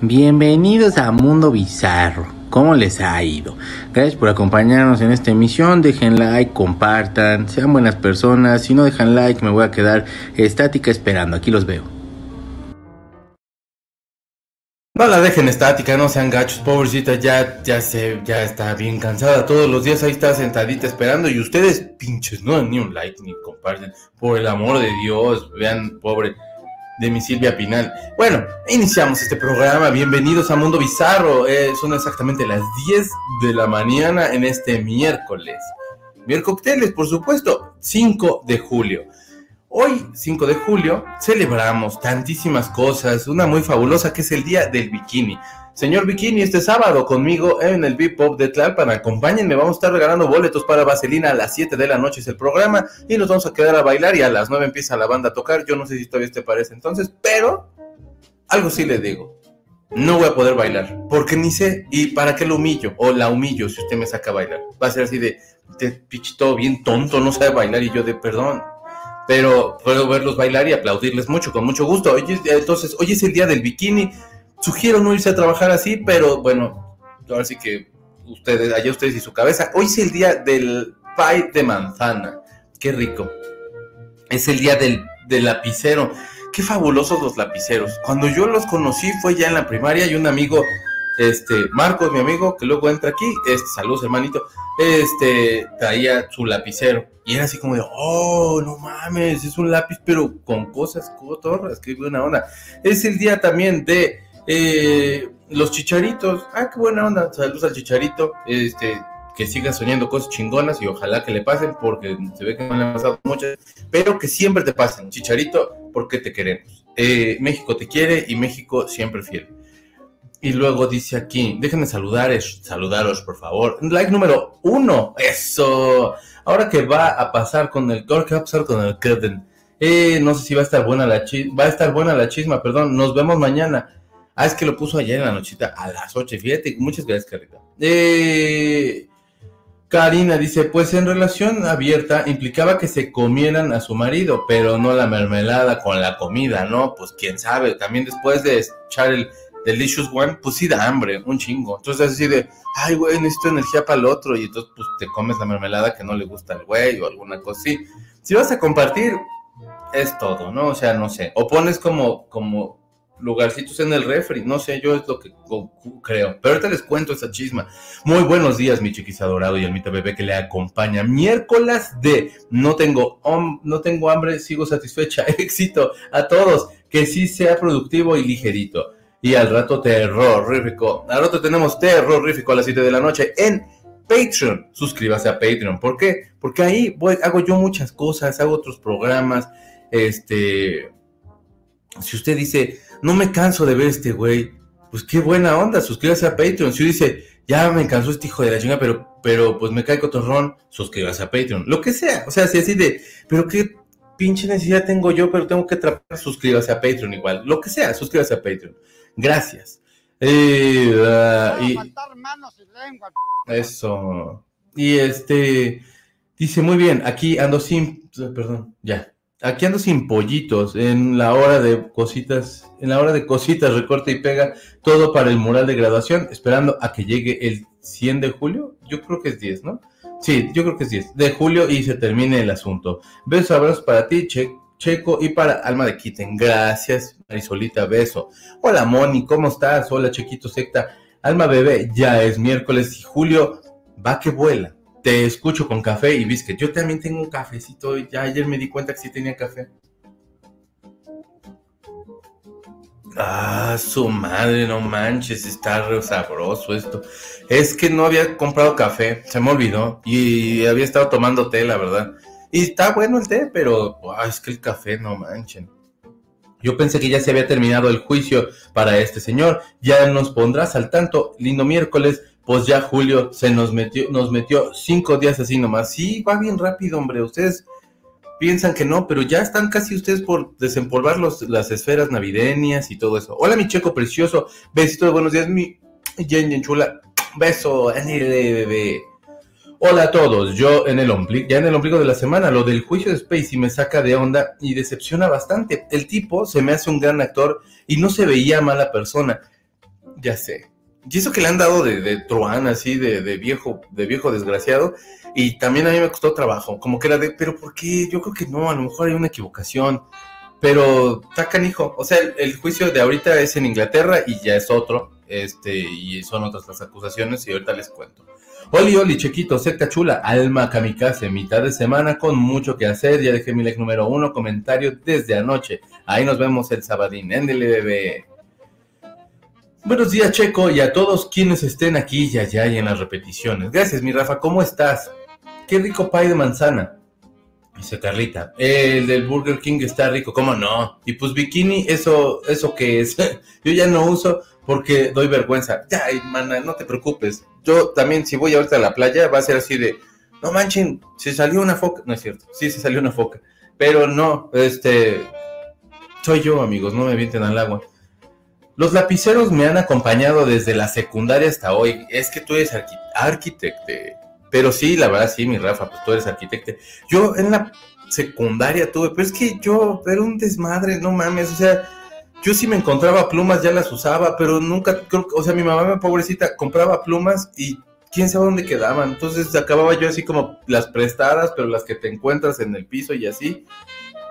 Bienvenidos a Mundo Bizarro. ¿Cómo les ha ido? Gracias por acompañarnos en esta emisión. Dejen like, compartan, sean buenas personas. Si no dejan like, me voy a quedar estática esperando. Aquí los veo. No la dejen estática, no sean gachos, pobrecita, ya, ya se, ya está bien cansada. Todos los días ahí está sentadita esperando y ustedes, pinches, no ni un like ni comparten. Por el amor de Dios, vean, pobre de mi Silvia Pinal. Bueno, iniciamos este programa. Bienvenidos a Mundo Bizarro. Eh, son exactamente las 10 de la mañana en este miércoles. Miércoles, por supuesto, 5 de julio. Hoy, 5 de julio, celebramos tantísimas cosas. Una muy fabulosa que es el Día del Bikini. Señor Bikini, este sábado conmigo en el Big Pop de Tlalpan. Acompáñenme, vamos a estar regalando boletos para Vaselina a las 7 de la noche es el programa y nos vamos a quedar a bailar y a las 9 empieza la banda a tocar. Yo no sé si todavía te parece entonces, pero algo sí le digo. No voy a poder bailar, porque ni sé, y para qué lo humillo, o la humillo si usted me saca a bailar. Va a ser así de, de pichito bien tonto, no sabe bailar, y yo de perdón, pero puedo verlos bailar y aplaudirles mucho, con mucho gusto. entonces, hoy es el día del bikini, Sugiero no irse a trabajar así, pero bueno, ahora sí que ustedes, allá ustedes y su cabeza. Hoy es el día del pie de manzana. Qué rico. Es el día del, lapicero. Qué fabulosos los lapiceros. Cuando yo los conocí fue ya en la primaria y un amigo, este, Marcos, mi amigo, que luego entra aquí, este, saludos hermanito, este, traía su lapicero. Y era así como de, oh, no mames, es un lápiz, pero con cosas cotorras, qué buena onda. Es el día también de eh, los chicharitos, ah, qué buena onda, saludos al chicharito, este, que siga soñando cosas chingonas y ojalá que le pasen porque se ve que no le han pasado muchas, pero que siempre te pasen, chicharito, porque te queremos. Eh, México te quiere y México siempre fiel. Y luego dice aquí, déjenme saludar, saludaros por favor. Like número uno, eso. Ahora que va a pasar con el, ¿qué va a pasar con el curtain? Eh, no sé si va a estar buena la chisma, va a estar buena la chisma, perdón. Nos vemos mañana. Ah, es que lo puso ayer en la nochita a las 8. Fíjate, muchas gracias, Carita. Eh, Karina dice, pues en relación abierta implicaba que se comieran a su marido, pero no la mermelada con la comida, ¿no? Pues quién sabe, también después de echar el Delicious One, pues sí da hambre, un chingo. Entonces así de, ay, güey, necesito energía para el otro, y entonces pues te comes la mermelada que no le gusta al güey o alguna cosa así. Si vas a compartir, es todo, ¿no? O sea, no sé. O pones como, como lugarcitos en el refri, no sé, yo es lo que creo. Pero ahorita les cuento esa chisma. Muy buenos días, mi chiquis adorado y almita bebé que le acompaña. Miércoles de no tengo, no tengo hambre, sigo satisfecha. Éxito a todos, que sí sea productivo y ligerito. Y al rato terrorífico. Al rato tenemos terrorífico a las 7 de la noche en Patreon. Suscríbase a Patreon. ¿Por qué? Porque ahí hago yo muchas cosas, hago otros programas. Este, si usted dice, no me canso de ver este güey. Pues qué buena onda, suscríbase a Patreon. Si dice, ya me cansó este hijo de la chinga, pero, pero pues me cae cotorrón, suscríbase a Patreon. Lo que sea, o sea, si así de, pero qué pinche necesidad tengo yo, pero tengo que atrapar, suscríbase a Patreon igual. Lo que sea, suscríbase a Patreon. Gracias. Eh, uh, y, eso. Y este, dice, muy bien, aquí ando sin, perdón, ya. Aquí ando sin pollitos en la hora de cositas, en la hora de cositas, recorte y pega, todo para el mural de graduación, esperando a que llegue el 100 de julio. Yo creo que es 10, ¿no? Sí, yo creo que es 10 de julio y se termine el asunto. Besos, abrazos para ti, Checo, y para Alma de Quiten. Gracias, Marisolita, beso. Hola, Moni, ¿cómo estás? Hola, Chiquito Secta. Alma Bebé, ya es miércoles y julio va que vuela te escucho con café y biscuit. Yo también tengo un cafecito. Ya ayer me di cuenta que sí tenía café. Ah, su madre, no manches, está re sabroso esto. Es que no había comprado café, se me olvidó. Y había estado tomando té, la verdad. Y está bueno el té, pero ah, es que el café, no manchen. Yo pensé que ya se había terminado el juicio para este señor. Ya nos pondrás al tanto. Lindo miércoles pues ya Julio se nos metió, nos metió cinco días así nomás. Sí, va bien rápido, hombre. Ustedes piensan que no, pero ya están casi ustedes por desempolvar los, las esferas navideñas y todo eso. Hola, mi checo precioso. Besito de buenos días, mi Jen, Jen chula. Beso, bebé. Hola a todos, yo en el ombligo, ya en el ombligo de la semana, lo del juicio de Spacey me saca de onda y decepciona bastante. El tipo se me hace un gran actor y no se veía mala persona. Ya sé. Y eso que le han dado de, de truán, así, de, de, viejo, de viejo desgraciado, y también a mí me costó trabajo, como que era de, pero ¿por qué? Yo creo que no, a lo mejor hay una equivocación. Pero está canijo. O sea, el, juicio de ahorita es en Inglaterra y ya es otro. Este, y son otras las acusaciones, y ahorita les cuento. Oli, oli, chequito, secta chula, alma kamikaze, mitad de semana con mucho que hacer. Ya dejé mi like número uno, comentario desde anoche. Ahí nos vemos el sabadín. Éndele, bebé. Buenos días, Checo, y a todos quienes estén aquí y allá y en las repeticiones. Gracias, mi Rafa, ¿cómo estás? Qué rico pie de manzana. Dice Carlita, el del Burger King está rico, ¿cómo no? Y pues bikini, eso, eso que es. Yo ya no uso porque doy vergüenza. Ya, mana, no te preocupes. Yo también, si voy ahorita a la playa, va a ser así de, no manchen, se salió una foca. No es cierto, sí se salió una foca. Pero no, este, soy yo, amigos, no me avienten al agua. Los lapiceros me han acompañado desde la secundaria hasta hoy. Es que tú eres arqui arquitecto. Pero sí, la verdad, sí, mi Rafa, pues tú eres arquitecto. Yo en la secundaria tuve, pero es que yo era un desmadre, no mames, o sea, yo sí me encontraba plumas, ya las usaba, pero nunca, creo, o sea, mi mamá, pobrecita, compraba plumas y quién sabe dónde quedaban. Entonces acababa yo así como las prestadas, pero las que te encuentras en el piso y así.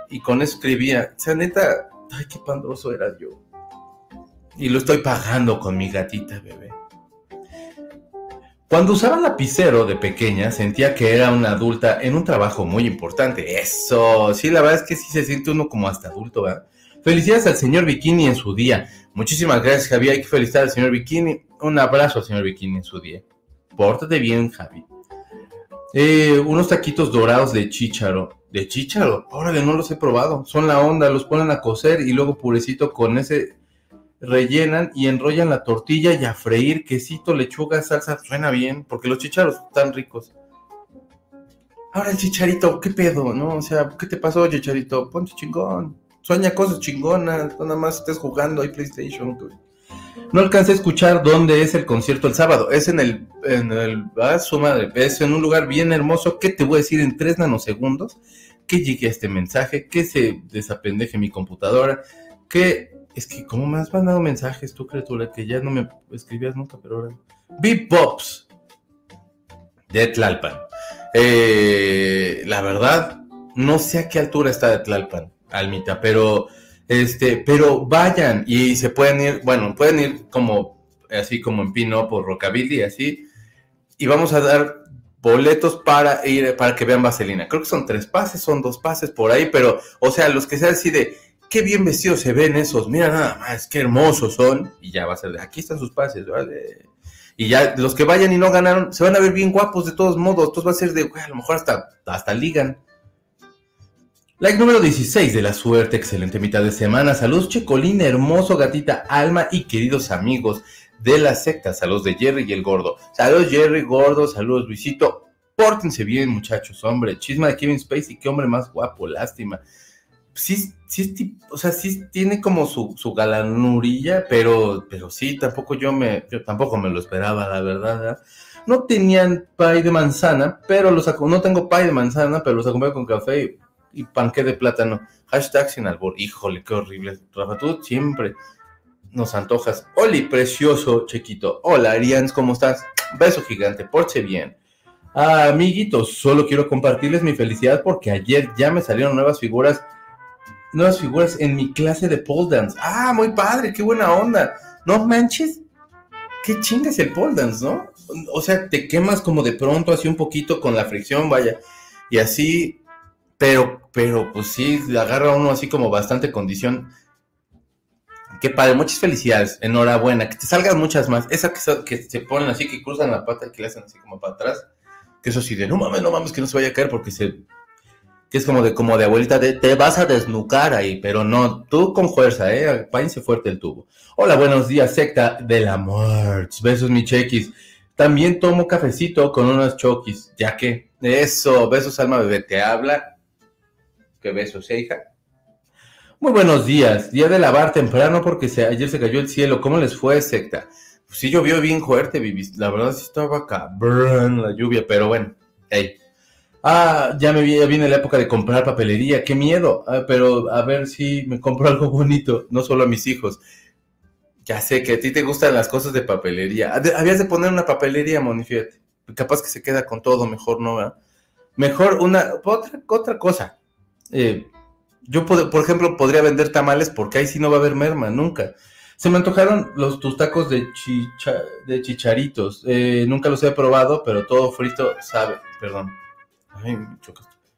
Y con eso escribía. O sea, neta, ay, qué pandroso era yo. Y lo estoy pagando con mi gatita, bebé. Cuando usaba lapicero de pequeña, sentía que era una adulta en un trabajo muy importante. Eso, sí, la verdad es que sí se siente uno como hasta adulto, ¿verdad? Felicidades al señor Bikini en su día. Muchísimas gracias, Javi. Hay que felicitar al señor Bikini. Un abrazo al señor Bikini en su día. Pórtate bien, Javi. Eh, unos taquitos dorados de chícharo. ¿De chícharo? Órale, no los he probado. Son la onda, los ponen a cocer y luego purecito con ese rellenan y enrollan la tortilla y a freír quesito, lechuga, salsa, suena bien, porque los chicharos están ricos. Ahora el chicharito, ¿qué pedo? ¿No? O sea, ¿qué te pasó, chicharito? Ponte chingón. Sueña cosas chingonas, nada más estés jugando ahí PlayStation. No alcancé a escuchar dónde es el concierto el sábado. Es en el, en el, ah, su madre, es en un lugar bien hermoso. ¿Qué te voy a decir en tres nanosegundos? Que llegue a este mensaje, que se desapendeje mi computadora, que es que, ¿cómo me has mandado mensajes tú, criatura? Que ya no me escribías nunca, pero ahora. Pops de Tlalpan. Eh, la verdad, no sé a qué altura está de Tlalpan, Almita, pero este, pero vayan y se pueden ir, bueno, pueden ir como así como en Pino por Rockabilly, así, y vamos a dar boletos para ir para que vean Vaselina. Creo que son tres pases, son dos pases por ahí, pero, o sea, los que sean así de qué bien vestidos se ven esos, mira nada más, qué hermosos son. Y ya va a ser de, aquí están sus pases, ¿vale? Y ya los que vayan y no ganaron, se van a ver bien guapos de todos modos. Entonces va a ser de, güey, a lo mejor hasta, hasta ligan. Like número 16 de la suerte, excelente mitad de semana. Saludos, Checolina, hermoso gatita, alma y queridos amigos de la secta. Saludos de Jerry y el gordo. Saludos, Jerry, gordo. Saludos, Luisito. Pórtense bien, muchachos, hombre. Chisma de Kevin Spacey, qué hombre más guapo, lástima sí, sí, o sea, sí tiene como su, su galanurilla, pero, pero sí, tampoco yo me, tampoco me lo esperaba, la verdad. No tenían pay de manzana, pero los no tengo pay de manzana, pero los acompaño con café y, panque de plátano. Hashtag sin albor. Híjole, qué horrible. Rafa, tú siempre nos antojas. Oli, precioso, chiquito. Hola, Arians, ¿cómo estás? Beso gigante, porche bien. Amiguitos, solo quiero compartirles mi felicidad porque ayer ya me salieron nuevas figuras nuevas figuras en mi clase de pole dance. Ah, muy padre, qué buena onda. No manches, qué chinga es el pole dance, ¿no? O sea, te quemas como de pronto, así un poquito con la fricción, vaya. Y así, pero, pero, pues sí, agarra uno así como bastante condición. Qué padre, muchas felicidades, enhorabuena, que te salgan muchas más. Esa que, que se ponen así, que cruzan la pata y que le hacen así como para atrás. Que eso sí, de no mames, no mames, que no se vaya a caer porque se que es como de, como de abuelita, de, te vas a desnucar ahí, pero no, tú con fuerza, eh, apáñese fuerte el tubo. Hola, buenos días, secta de la muerte, besos mi chequis. También tomo cafecito con unos choquis, ya que, eso, besos alma bebé, te habla. ¿Qué besos, eh, hija? Muy buenos días, día de lavar temprano porque ayer se cayó el cielo, ¿cómo les fue, secta? Pues sí llovió bien fuerte, la verdad sí estaba cabrón la lluvia, pero bueno, Ey. Ah, ya me viene, viene la época de comprar papelería, qué miedo. Ah, pero a ver si me compro algo bonito, no solo a mis hijos. Ya sé que a ti te gustan las cosas de papelería. Habías de poner una papelería, Moni, Capaz que se queda con todo, mejor no, Mejor una, otra, otra cosa. Eh, yo, por ejemplo, podría vender tamales porque ahí sí no va a haber merma, nunca. Se me antojaron los, tus tacos de, de chicharitos. Eh, nunca los he probado, pero todo frito sabe, perdón. Ay, me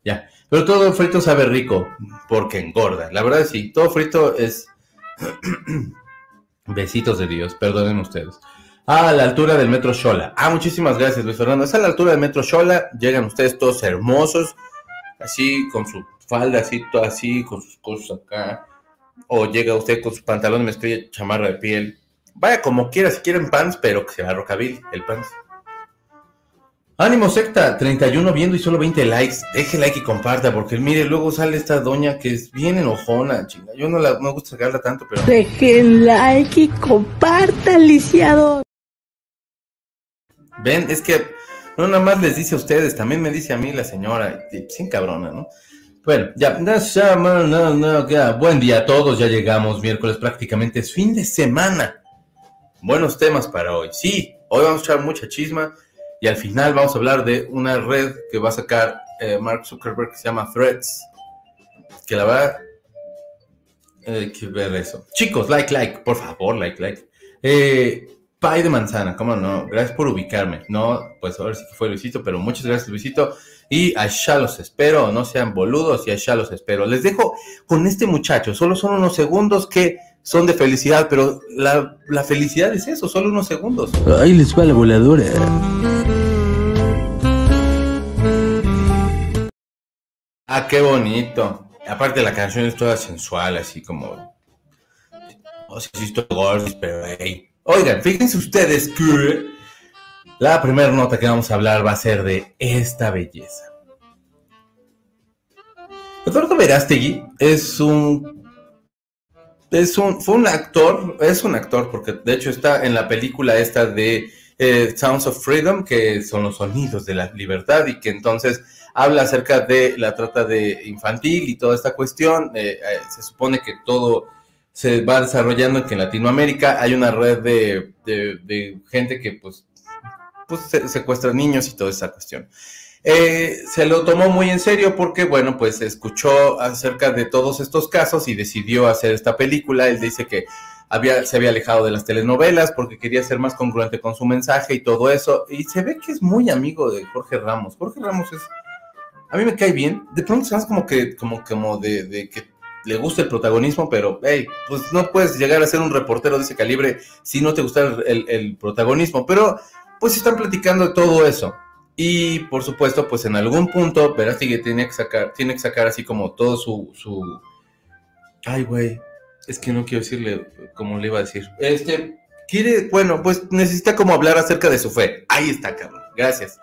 Ya, pero todo frito sabe rico porque engorda. La verdad sí, todo frito es... Besitos de Dios, perdonen ustedes. Ah, a la altura del metro Shola. Ah, muchísimas gracias, Luis Fernando. Es a la altura del metro Shola. Llegan ustedes todos hermosos, así con su falda, así, todo así, con sus cosas acá. O llega usted con su pantalón de mezclilla, chamarra de piel. Vaya como quiera, si quieren pants, pero que sea rockabilly, el pants. Ánimo secta, 31 viendo y solo 20 likes. Deje like y comparta, porque mire, luego sale esta doña que es bien enojona, chinga. Yo no la no gusta sacarla tanto, pero. Dejen like y comparta, lisiado. Ven, es que no nada más les dice a ustedes, también me dice a mí la señora, sin cabrona, ¿no? Bueno, ya, ya. Buen día a todos, ya llegamos, miércoles prácticamente es fin de semana. Buenos temas para hoy. Sí, hoy vamos a echar mucha chisma y al final vamos a hablar de una red que va a sacar eh, Mark Zuckerberg que se llama Threads. Que la verdad, hay que ver eso. Chicos, like, like, por favor, like, like. Eh, de manzana, ¿cómo no? Gracias por ubicarme. No, pues a ver si fue Luisito, pero muchas gracias, Luisito. Y allá los espero, no sean boludos y allá los espero. Les dejo con este muchacho, solo son unos segundos que son de felicidad, pero la, la felicidad es eso, solo unos segundos. Ahí les va la voladora. Ah, qué bonito. Aparte la canción es toda sensual, así como... O sea, sí estoy gordo, pero hey. Oigan, fíjense ustedes que la primera nota que vamos a hablar va a ser de esta belleza. Eduardo Verástegui es un es un fue un actor, es un actor porque de hecho está en la película esta de eh, Sounds of Freedom, que son los sonidos de la libertad y que entonces habla acerca de la trata de infantil y toda esta cuestión. Eh, eh, se supone que todo se va desarrollando que en Latinoamérica hay una red de, gente que pues, pues secuestra niños y toda esa cuestión. Eh, se lo tomó muy en serio porque, bueno, pues escuchó acerca de todos estos casos y decidió hacer esta película. Él dice que había, se había alejado de las telenovelas porque quería ser más congruente con su mensaje y todo eso. Y se ve que es muy amigo de Jorge Ramos. Jorge Ramos es, a mí me cae bien. De pronto se como que, como, como de, de que le gusta el protagonismo, pero hey, pues no puedes llegar a ser un reportero de ese calibre si no te gusta el, protagonismo. Pero pues están platicando de todo eso. Y por supuesto, pues en algún punto Verástegui tiene que sacar, tiene que sacar así como todo su, su... Ay, güey, es que no quiero decirle como le iba a decir. Este, quiere, bueno, pues necesita como hablar acerca de su fe. Ahí está, cabrón. Gracias.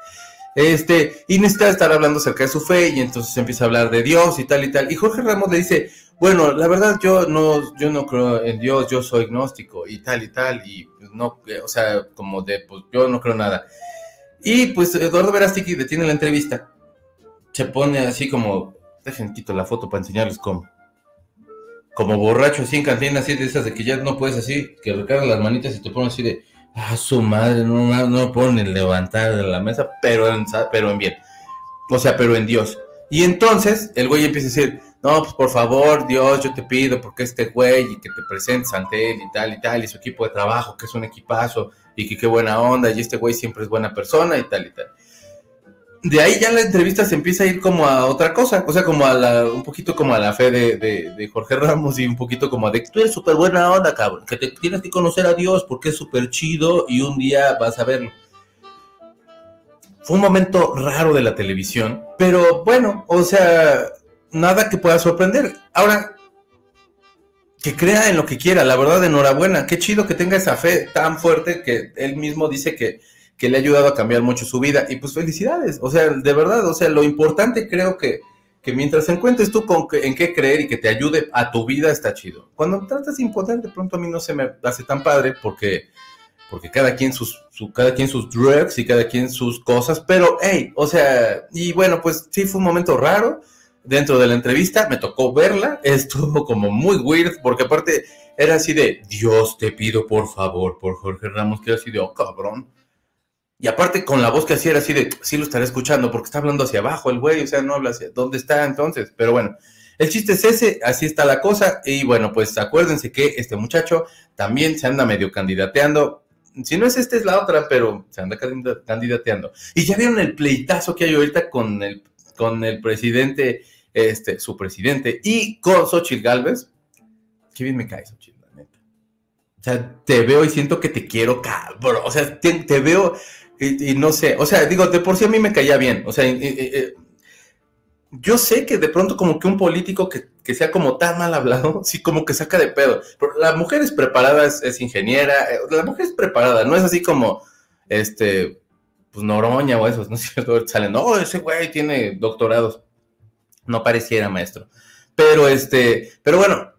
Este, y necesita estar hablando acerca de su fe, y entonces empieza a hablar de Dios y tal y tal. Y Jorge Ramos le dice, bueno, la verdad yo no, yo no creo en Dios, yo soy gnóstico y tal y tal, y pues, no, o sea, como de, pues yo no creo nada. Y pues Eduardo Verástegui detiene la entrevista, se pone así como, dejen quito la foto para enseñarles cómo. Como borracho así en cantina, así de esas de que ya no puedes así, que recargas las manitas y te pones así de, ah, su madre, no, no pueden levantar de la mesa, pero pero en bien. O sea, pero en Dios. Y entonces el güey empieza a decir, no, pues por favor, Dios, yo te pido, porque este güey y que te presentes ante él y tal y tal, y su equipo de trabajo, que es un equipazo, y que qué buena onda, y este güey siempre es buena persona y tal y tal. De ahí ya la entrevista se empieza a ir como a otra cosa, o sea, como a la, un poquito como a la fe de, Jorge Ramos y un poquito como de, tú eres súper buena onda, cabrón, que te tienes que conocer a Dios porque es súper chido y un día vas a verlo. Fue un momento raro de la televisión, pero bueno, o sea, nada que pueda sorprender. Ahora, que crea en lo que quiera, la verdad, enhorabuena. Qué chido que tenga esa fe tan fuerte que él mismo dice que, le ha ayudado a cambiar mucho su vida. Y pues felicidades, o sea, de verdad, o sea, lo importante creo que, que mientras encuentres tú con en qué creer y que te ayude a tu vida, está chido. Cuando tratas de imponer, de pronto a mí no se me hace tan padre porque porque cada quien sus, su, cada quien sus drugs y cada quien sus cosas, pero hey, o sea, y bueno, pues sí fue un momento raro dentro de la entrevista, me tocó verla, estuvo como muy weird, porque aparte era así de, Dios te pido por favor, por Jorge Ramos, que era así de, oh cabrón. Y aparte con la voz que hacía era así de, sí lo estaré escuchando, porque está hablando hacia abajo el güey, o sea, no habla hacia, ¿dónde está entonces? Pero bueno, el chiste es ese, así está la cosa, y bueno, pues acuérdense que este muchacho también se anda medio candidateando, si no es esta es la otra, pero se anda candidateando. Y ya vieron el pleitazo que hay ahorita con el, con el presidente, este, su presidente, y con Xochitl Galvez. Qué bien me cae Xochitl, la neta. O sea, te veo y siento que te quiero, cabrón. O sea, te, veo y, no sé. O sea, digo, de por sí a mí me caía bien. O sea, yo sé que de pronto como que un político que, sea como tan mal hablado, sí como que saca de pedo. la mujer es preparada, es, ingeniera, eh, la mujer es preparada, no es así como, este, pues Noroña o esos, ¿no es cierto? Salen, no, ese güey tiene doctorados. No pareciera maestro. Pero este, pero bueno,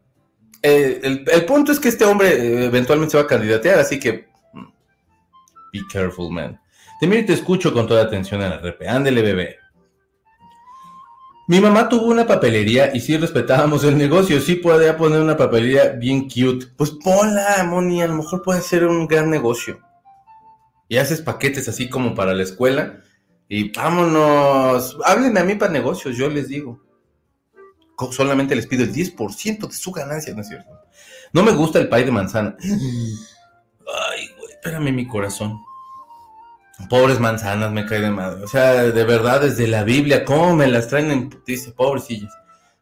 eh, el, punto es que este hombre eh, eventualmente se va a candidatear, así que mm, be careful, man. Te miro y te escucho con toda atención a la repe. Ándele, bebé. Mi mamá tuvo una papelería y sí respetábamos el negocio. Sí podía poner una papelería bien cute. Pues ponla, Moni, a lo mejor puede ser un gran negocio. Y haces paquetes así como para la escuela. Y vámonos. Háblenme a mí para negocios, yo les digo. Solamente les pido el 10% de su ganancia, ¿no es cierto? No me gusta el pay de manzana. Ay, güey, espérame mi corazón. Pobres manzanas, me cae de madre. O sea, de verdad, desde la Biblia, ¿cómo me las traen en dice, pobrecillas?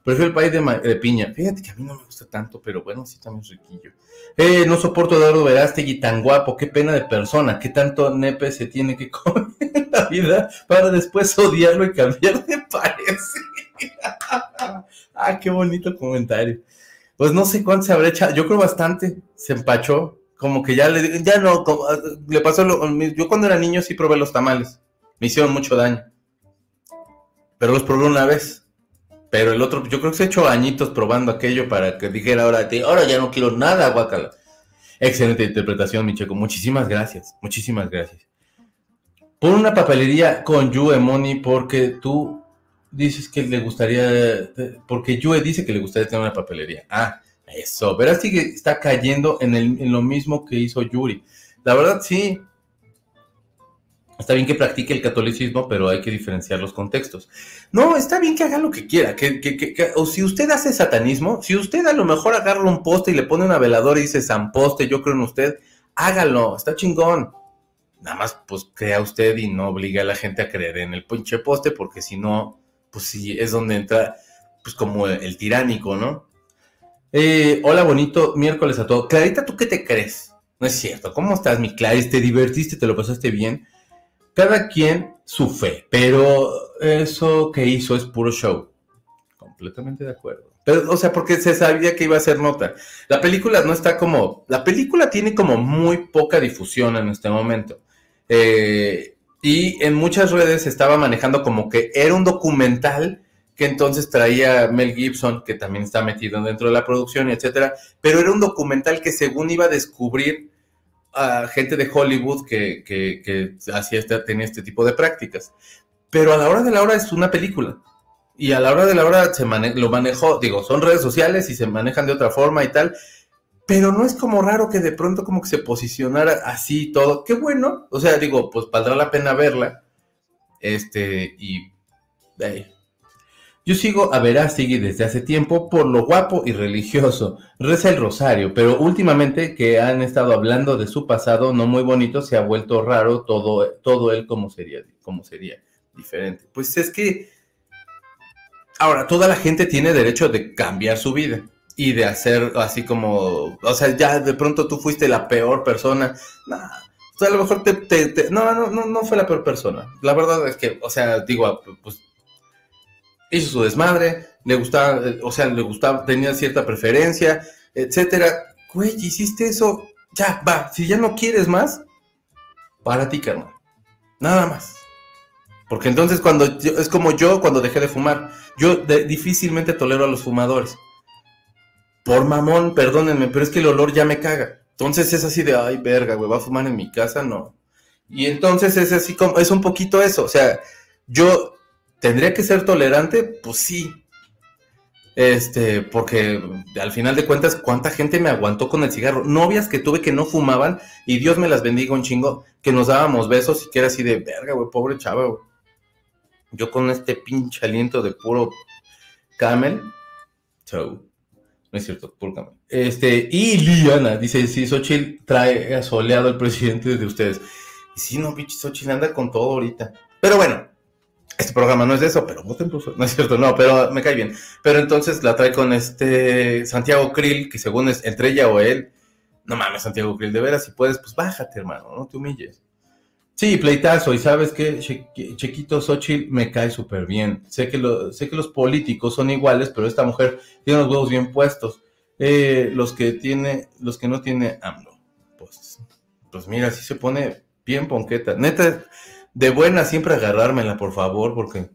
Prefiero el país de, piña. Fíjate que a mí no me gusta tanto, pero bueno, sí también es riquillo. Eh, no soporto a Eduardo Verástegui tan guapo, qué pena de persona, qué tanto nepe se tiene que comer en la vida para después odiarlo y cambiar de parecer. ah, qué bonito comentario. Pues no sé cuánto se habrá echado, yo creo bastante, se empachó, como que ya le ya no, ah, le pasó lo, yo cuando era niño sí probé los tamales, me hicieron mucho daño, pero los probé una vez, pero el otro, yo creo que se echó añitos probando aquello para que dijera ahora, ahora ya no quiero nada, guacala. Excelente interpretación, Micheco, muchísimas gracias, muchísimas gracias. Pon una papelería con Yue Money porque tú dices que le gustaría, porque Yue dice que le gustaría tener una papelería. Ah, eso, verás que está cayendo en, lo mismo que hizo Yuri. La verdad, sí. Está bien que practique el catolicismo, pero hay que diferenciar los contextos. No, está bien que haga lo que quiera. O si usted hace satanismo, si usted a lo mejor agarra un poste y le pone una veladora y dice San Poste, yo creo en usted, hágalo, está chingón. Nada más, pues crea usted y no obligue a la gente a creer en el pinche poste, porque si no, pues sí, es donde entra, pues como el tiránico, ¿no? Eh, hola, bonito miércoles a todos. Clarita, ¿tú qué te crees? No es cierto. ¿Cómo estás, mi Clarice? ¿Te divertiste? ¿Te lo pasaste bien? Cada quien su fe, pero eso que hizo es puro show. Completamente de acuerdo. Pero, o sea, porque se sabía que iba a ser nota. La película no está como. La película tiene como muy poca difusión en este momento. Eh, y en muchas redes se estaba manejando como que era un documental que entonces traía Mel Gibson, que también está metido dentro de la producción, etcétera, pero era un documental que según iba a descubrir a gente de Hollywood que, que, hacía este, tenía este tipo de prácticas. Pero a la hora de la hora es una película. Y a la hora de la hora se lo manejó, digo, son redes sociales y se manejan de otra forma y tal, pero no es como raro que de pronto como que se posicionara así todo. Qué bueno, o sea, digo, pues valdrá la pena verla. Este, y yo sigo a Verástegui desde hace tiempo por lo guapo y religioso. Reza el rosario, pero últimamente que han estado hablando de su pasado no muy bonito, se ha vuelto raro todo, todo él como sería, como sería diferente. Pues es que ahora toda la gente tiene derecho de cambiar su vida y de hacer así como, o sea, ya de pronto tú fuiste la peor persona. o sea, a lo mejor te, te, no, no, no, no fue la peor persona. La verdad es que, o sea, digo, pues hizo su desmadre, le gustaba, o sea, le gustaba, tenía cierta preferencia, etcétera. Güey, hiciste eso, ya, va, si ya no quieres más, para ti, carnal. Nada más. Porque entonces cuando es como yo cuando dejé de fumar. Yo difícilmente tolero a los fumadores. Por mamón, perdónenme, pero es que el olor ya me caga. Entonces es así de, ay, verga, güey, va a fumar en mi casa, no. Y entonces es así como, es un poquito eso, o sea, yo tendría que ser tolerante, pues sí. Este, porque al final de cuentas, ¿cuánta gente me aguantó con el cigarro? Novias que tuve que no fumaban y Dios me las bendiga un chingo, que nos dábamos besos y que era así de verga, güey, pobre chava. Yo con este pinche aliento de puro camel. Chau. No es cierto, puro camel. Este, y Liana dice: Si Xochitl trae asoleado al presidente de ustedes. Y sí, no, pinche Xochitl anda con todo ahorita. Pero bueno, este programa no es de eso, pero voten por No es cierto, no, pero me cae bien. Pero entonces la trae con este Santiago Krill, que según es entre ella o él. No mames, Santiago Krill, de veras, si puedes, pues bájate, hermano, no te humilles. Sí, pleitazo, y sabes que Chiquito Xochitl me cae súper bien. Sé que, lo, sé que los políticos son iguales, pero esta mujer tiene los huevos bien puestos. Eh, los que tiene, los que no tiene AMLO. Pues, pues mira, sí se pone bien ponqueta. Neta, de buena siempre agarrármela, por favor, porque.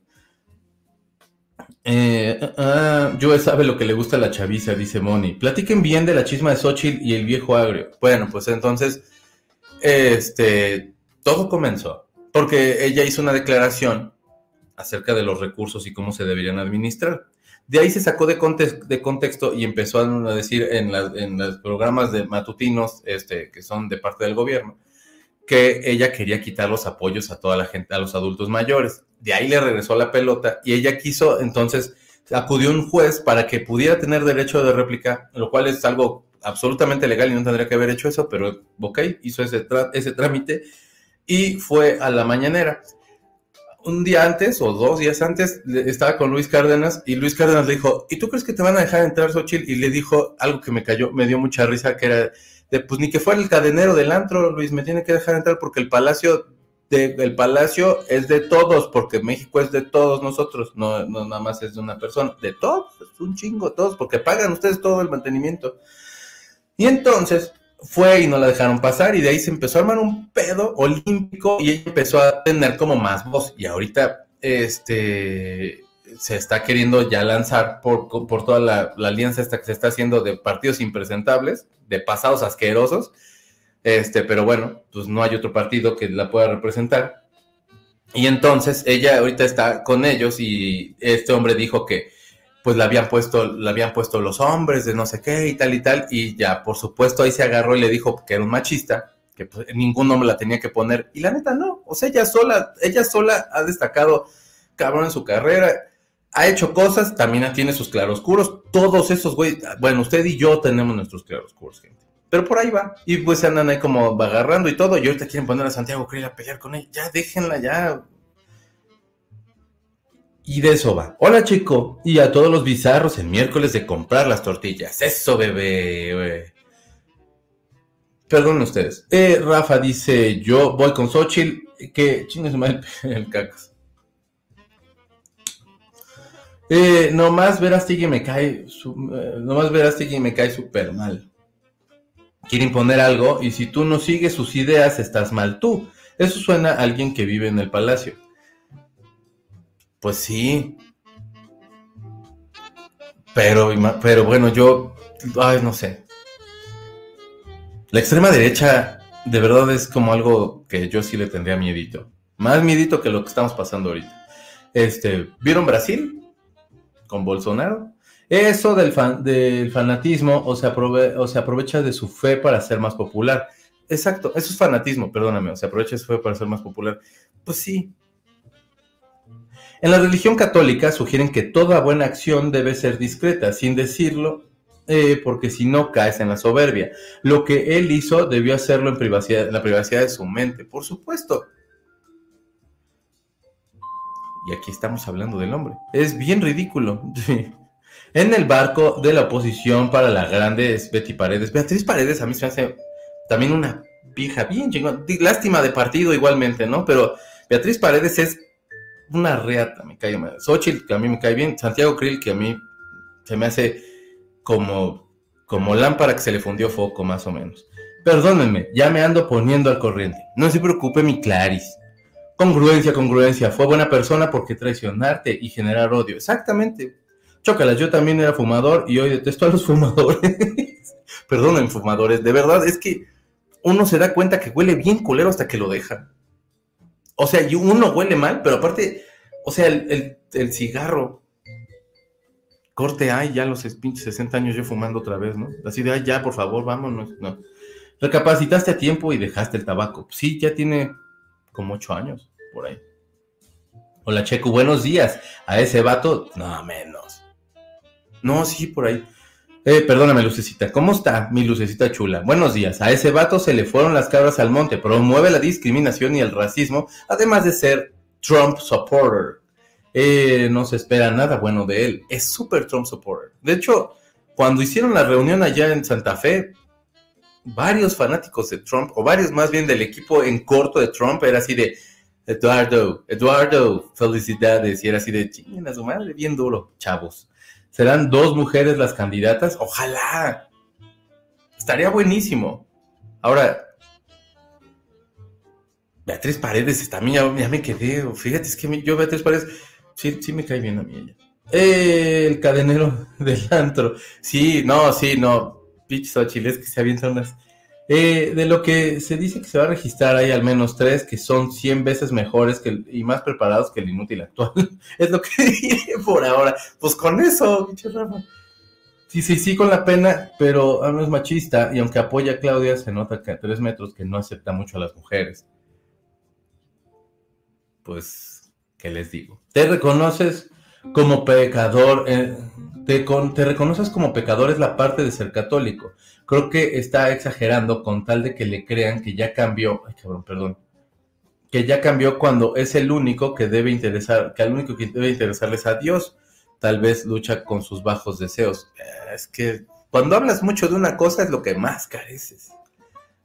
Eh, ah, yo sabe lo que le gusta a la chaviza, dice Moni. Platiquen bien de la chisma de Xochitl y el viejo agrio. Bueno, pues entonces, este, todo comenzó porque ella hizo una declaración acerca de los recursos y cómo se deberían administrar. De ahí se sacó de, de contexto y empezó a decir en, en los programas de matutinos, este, que son de parte del gobierno, que ella quería quitar los apoyos a toda la gente, a los adultos mayores. De ahí le regresó la pelota y ella quiso, entonces acudió un juez para que pudiera tener derecho de réplica, lo cual es algo absolutamente legal y no tendría que haber hecho eso, pero ok, hizo ese, trámite y fue a la mañanera. Un día antes o dos días antes estaba con Luis Cárdenas y Luis Cárdenas le dijo, ¿y tú crees que te van a dejar entrar Xochitl? Y le dijo algo que me cayó, me dio mucha risa, que era, pues ni que fuera el cadenero del antro, Luis, me tiene que dejar entrar porque el palacio de, el palacio es de todos, porque México es de todos nosotros, no, no nada más es de una persona, de todos, es un chingo, todos, porque pagan ustedes todo el mantenimiento. Y entonces fue y no la dejaron pasar y de ahí se empezó a armar un pedo olímpico y ella empezó a tener como más voz y ahorita este se está queriendo ya lanzar por, por toda la, alianza esta que se está haciendo de partidos impresentables, de pasados asquerosos, este, pero bueno, pues no hay otro partido que la pueda representar. Y entonces ella ahorita está con ellos y este hombre dijo que pues la habían puesto, la habían puesto los hombres de no sé qué y tal y tal, y ya por supuesto ahí se agarró y le dijo que era un machista, que pues, ningún hombre la tenía que poner, y la neta no, o sea, ella sola, ella sola ha destacado cabrón en su carrera, ha hecho cosas, también tiene sus claroscuros. Todos esos güey, bueno, usted y yo tenemos nuestros claroscuros, gente. Pero por ahí va. Y pues se andan ahí como agarrando y todo. Y ahorita quieren poner a Santiago Krill a pelear con él. Ya déjenla, ya. Y de eso va. Hola, chico. Y a todos los bizarros el miércoles de comprar las tortillas. Eso, bebé. Perdón ustedes. Eh, Rafa dice: Yo voy con Xochitl. Que chingues mal el cacas. Eh, nomás ver a Stiggy me cae, eh, nomás ver a Stiggy me cae súper mal. Quiere imponer algo y si tú no sigues sus ideas estás mal tú. Eso suena a alguien que vive en el palacio. Pues sí. Pero, pero bueno, yo, ay, no sé. La extrema derecha de verdad es como algo que yo sí le tendría miedito. Más miedito que lo que estamos pasando ahorita. Este, ¿vieron Brasil? Con Bolsonaro. Eso del, del fanatismo o se, o se aprovecha de su fe para ser más popular. Exacto, eso es fanatismo, perdóname, o se aprovecha su fe para ser más popular. Pues sí. En la religión católica sugieren que toda buena acción debe ser discreta, sin decirlo, eh, porque si no caes en la soberbia. Lo que él hizo debió hacerlo en, privacidad, en la privacidad de su mente, por supuesto. Y aquí estamos hablando del hombre. Es bien ridículo. En el barco de la oposición para la grande es Betty Paredes. Beatriz Paredes a mí se hace también una vieja bien chingón. Lástima de partido igualmente, ¿no? Pero Beatriz Paredes es una reata, me cae mal. Xochitl, que a mí me cae bien. Santiago Krill, que a mí se me hace como, como lámpara que se le fundió foco, más o menos. Perdónenme, ya me ando poniendo al corriente. No se preocupe, mi Claris. Congruencia, congruencia. Fue buena persona porque traicionarte y generar odio. Exactamente. Chócalas, yo también era fumador y hoy detesto a los fumadores. perdonen fumadores, de verdad, es que uno se da cuenta que huele bien culero hasta que lo deja. O sea, uno huele mal, pero aparte, o sea, el, el- el cigarro, corte, ay, ya los pinches 60 años yo fumando otra vez, ¿no? Así de, ay, ya, por favor, vámonos, no. Recapacitaste a tiempo y dejaste el tabaco. Sí, ya tiene como 8 años, por ahí. Hola, Checo, buenos días. A ese vato, no menos. No, sí, por ahí. Eh, perdóname, Lucecita. ¿Cómo está mi Lucecita chula? Buenos días. A ese vato se le fueron las cabras al monte. Promueve la discriminación y el racismo, además de ser Trump supporter. Eh, no se espera nada bueno de él. Es súper Trump supporter. De hecho, cuando hicieron la reunión allá en Santa Fe, varios fanáticos de Trump, o varios más bien del equipo en corto de Trump, era así de Eduardo, Eduardo, felicidades. Y era así de chinguen a su madre, bien duro, chavos. ¿Serán dos mujeres las candidatas? Ojalá. Estaría buenísimo. Ahora, Beatriz Paredes, también ya, ya me quedé. Fíjate, es que yo Beatriz Paredes, sí, sí me cae bien a mí ella. El cadenero del antro. Sí, no, sí, no. Pitch Xochitl, es que se avientan unas. Eh, de lo que se dice que se va a registrar, hay al menos tres que son 100 veces mejores y más preparados que el inútil actual. es lo que diré por ahora. Pues con eso, Rafa. Sí, sí, sí, con la pena, pero no es machista y aunque apoya a Claudia, se nota que a tres metros que no acepta mucho a las mujeres. Pues, ¿qué les digo? Te reconoces como pecador, eh, te, con- te reconoces como pecador es la parte de ser católico. Creo que está exagerando con tal de que le crean que ya cambió, ay cabrón, perdón, que ya cambió cuando es el único que debe interesar, que al único que debe interesarles a Dios, tal vez lucha con sus bajos deseos. Eh, Es que cuando hablas mucho de una cosa es lo que más careces.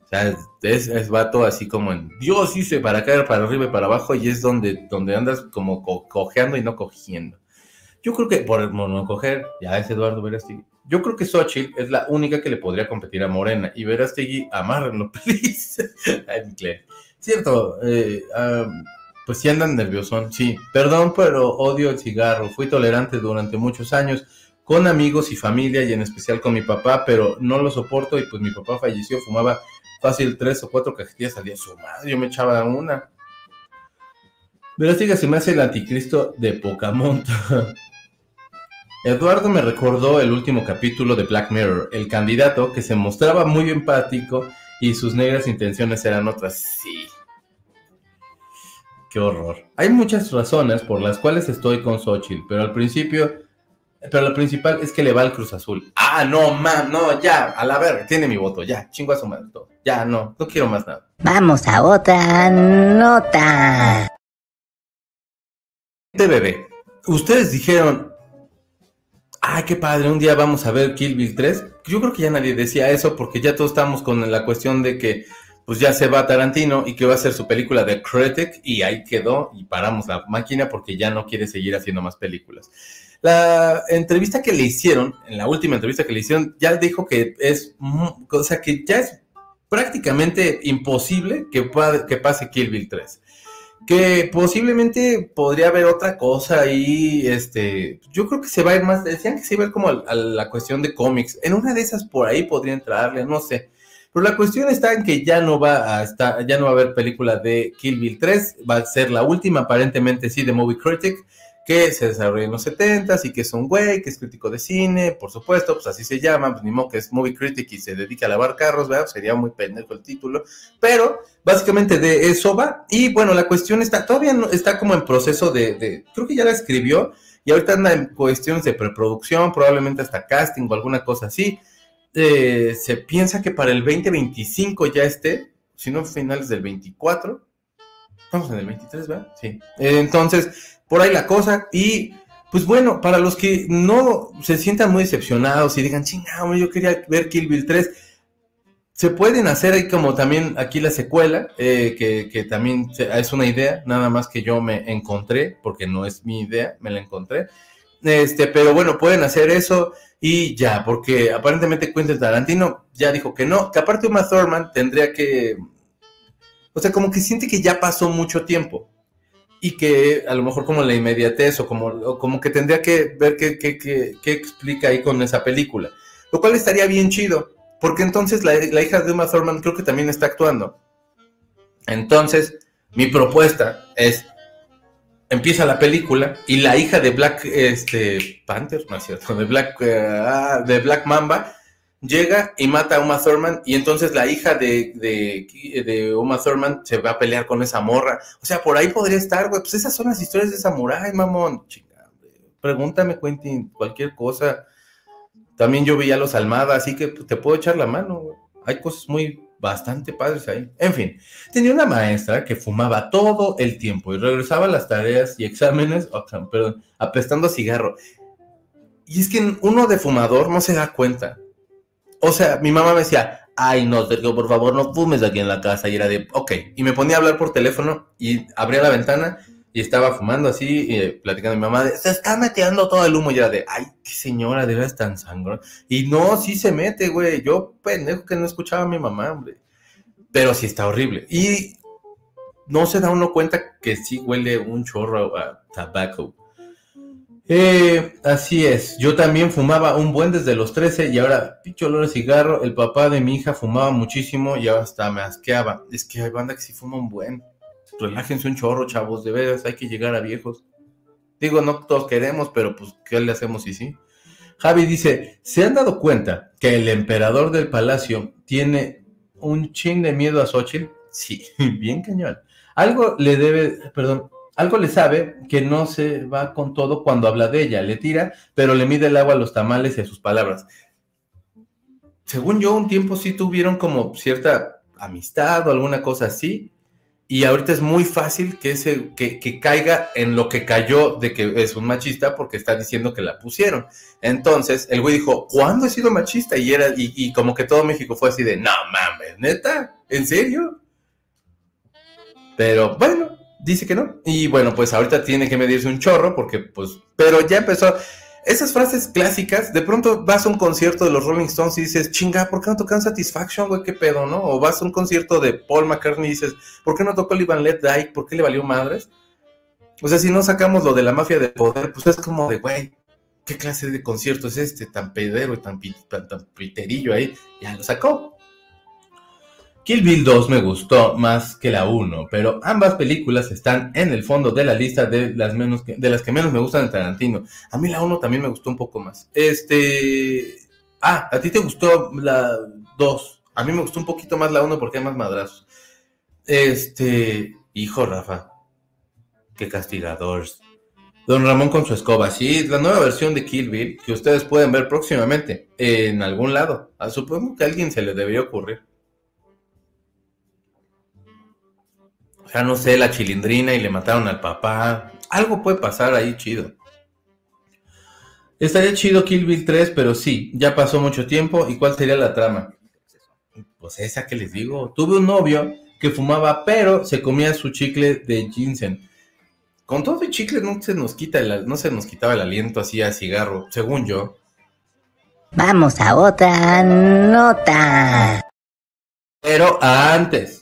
O sea, es, es vato así como en Dios hice para caer para arriba y para abajo y es donde, donde andas como co- cojeando y no cogiendo. Yo creo que por monocoger, ya es Eduardo Verástegui. Yo creo que Xochitl es la única que le podría competir a Morena. Y Verástegui, amárrenlo, please. Cierto, eh, am, pues sí andan nerviosón, sí. Perdón, pero odio el cigarro. Fui tolerante durante muchos años con amigos y familia y en especial con mi papá, pero no lo soporto y pues mi papá falleció, fumaba fácil tres o cuatro cajetillas al día. Su madre, yo me echaba una. Verástegui se me hace el anticristo de Pocahontas. Eduardo me recordó el último capítulo de Black Mirror, el candidato que se mostraba muy empático y sus negras intenciones eran otras. Sí. Qué horror. Hay muchas razones por las cuales estoy con Xochitl, pero al principio, pero la principal es que le va al Cruz Azul. Ah, no, man, no, ya, a la verga, tiene mi voto, ya, chingo a su madre todo. Ya, no, no quiero más nada. Vamos a otra nota. Este bebé, ustedes dijeron, ay, qué padre, un día vamos a ver Kill Bill 3. Yo creo que ya nadie decía eso porque ya todos estamos con la cuestión de que pues ya se va Tarantino y que va a hacer su película de Critic y ahí quedó y paramos la máquina porque ya no quiere seguir haciendo más películas. La entrevista que le hicieron, en la última entrevista que le hicieron, ya dijo que es, o sea, que ya es prácticamente imposible que, que pase Kill Bill 3 que posiblemente podría haber otra cosa ahí, este, yo creo que se va a ir más, decían que se iba a como a la cuestión de cómics, en una de esas por ahí podría entrarle, no sé, pero la cuestión está en que ya no va a estar, ya no va a haber película de Kill Bill 3, va a ser la última aparentemente sí de Movie Critic, que se desarrolla en los 70s y que es un güey que es crítico de cine, por supuesto, pues así se llama, pues ni modo que es Movie Critic y se dedica a lavar carros, ¿verdad? Sería muy pendejo el título, pero básicamente de eso va. Y bueno, la cuestión está, todavía no, está como en proceso de, creo que ya la escribió y ahorita anda en cuestiones de preproducción, probablemente hasta casting o alguna cosa así. Eh, se piensa que para el 2025 ya esté, si no finales del 24. Estamos en el 23, ¿verdad? Sí. Entonces, por ahí la cosa. Y pues bueno, para los que no se sientan muy decepcionados y digan, chingado, yo quería ver Kill Bill 3 se pueden hacer ahí como también aquí la secuela, eh, que, que también es una idea, nada más que yo me encontré, porque no es mi idea, me la encontré. Este, pero bueno, pueden hacer eso y ya, porque aparentemente Quentin Tarantino ya dijo que no, que aparte Uma Thurman tendría que, o sea, como que siente que ya pasó mucho tiempo y que a lo mejor como la inmediatez o como, como que tendría que ver qué, qué, qué- qué explica ahí con esa película, lo cual estaría bien chido. Porque entonces la, la hija de Uma Thurman creo que también está actuando. Entonces, mi propuesta es, empieza la película y la hija de Black este, Panther, no es cierto, de Black, eh, de Black Mamba, llega y mata a Uma Thurman y entonces la hija de, de, Uma Thurman se va a pelear con esa morra. O sea, por ahí podría estar, güey. Pues esas son las historias de Samurai, mamón. Chinga, Pregúntame, Quentin, cualquier cosa. También yo veía a los Almada, así que te puedo echar la mano, güey. Hay cosas muy bastante padres ahí. En fin, tenía una maestra que fumaba todo el tiempo y regresaba a las tareas y exámenes, oh, perdón, apestando cigarro. Y es que uno de fumador no se da cuenta. O sea, mi mamá me decía, ay no, Sergio, por favor, no fumes aquí en la casa. Y era de, ok. Y me ponía a hablar por teléfono y abría la ventana y estaba fumando así, y platicando mi mamá, de, se está metiendo todo el humo. Y era de, ay, qué señora, de verdad tan sangre. Y no, sí se mete, güey. Yo, pendejo, que no escuchaba a mi mamá, hombre. Pero sí está horrible. Y no se da uno cuenta que sí huele un chorro a tabaco. Eh, así es, yo también fumaba un buen desde los 13 y ahora picho olor a cigarro. El papá de mi hija fumaba muchísimo y hasta me asqueaba. Es que hay banda que sí fuma un buen. Relájense un chorro, chavos, de veras, hay que llegar a viejos. Digo, no todos queremos, pero pues, ¿qué le hacemos y sí? Javi dice, ¿se han dado cuenta que el emperador del palacio tiene un chin de miedo a Xochitl? Sí, bien cañón. Algo le debe, perdón, algo le sabe que no se va con todo cuando habla de ella, le tira, pero le mide el agua a los tamales y a sus palabras. Según yo, un tiempo sí tuvieron como cierta amistad o alguna cosa así, y ahorita es muy fácil que, ese, que, caiga en lo que cayó de que es un machista porque está diciendo que la pusieron. Entonces, el güey dijo, ¿cuándo he sido machista? Y, era, y, y como que todo México fue así de, no mames, neta, ¿en serio? Pero bueno, dice que no. Y bueno, pues ahorita tiene que medirse un chorro porque pues, pero ya empezó. Esas frases clásicas, de pronto vas a un concierto de los Rolling Stones y dices, chinga, ¿por qué no tocan Satisfaction, güey? ¿Qué pedo, no? O vas a un concierto de Paul McCartney y dices, ¿por qué no tocó Live and Let Die? ¿Por qué le valió madres? O sea, si no sacamos lo de la mafia de poder, pues es como de, güey, ¿qué clase de concierto es este? Tan pedero y tan piterillo ahí. Ya lo sacó. Kill Bill 2 me gustó más que la 1, pero ambas películas están en el fondo de la lista de las, menos que, de las que menos me gustan de Tarantino. A mí la 1 también me gustó un poco más. Este. Ah, a ti te gustó la 2. A mí me gustó un poquito más la 1 porque hay más madrazos. Este. Hijo, Rafa. Qué castigadores. Don Ramón con su escoba. Sí, la nueva versión de Kill Bill que ustedes pueden ver próximamente en algún lado. Supongo que a alguien se le debería ocurrir. O sea, no sé, la chilindrina y le mataron al papá. Algo puede pasar ahí chido. Estaría chido Kill Bill 3, pero sí, ya pasó mucho tiempo. ¿Y cuál sería la trama? Pues esa que les digo. Tuve un novio que fumaba, pero se comía su chicle de ginseng. Con todo el chicle no se nos quita el, no se nos quitaba el aliento así a cigarro, según yo. Vamos a otra nota. Pero antes.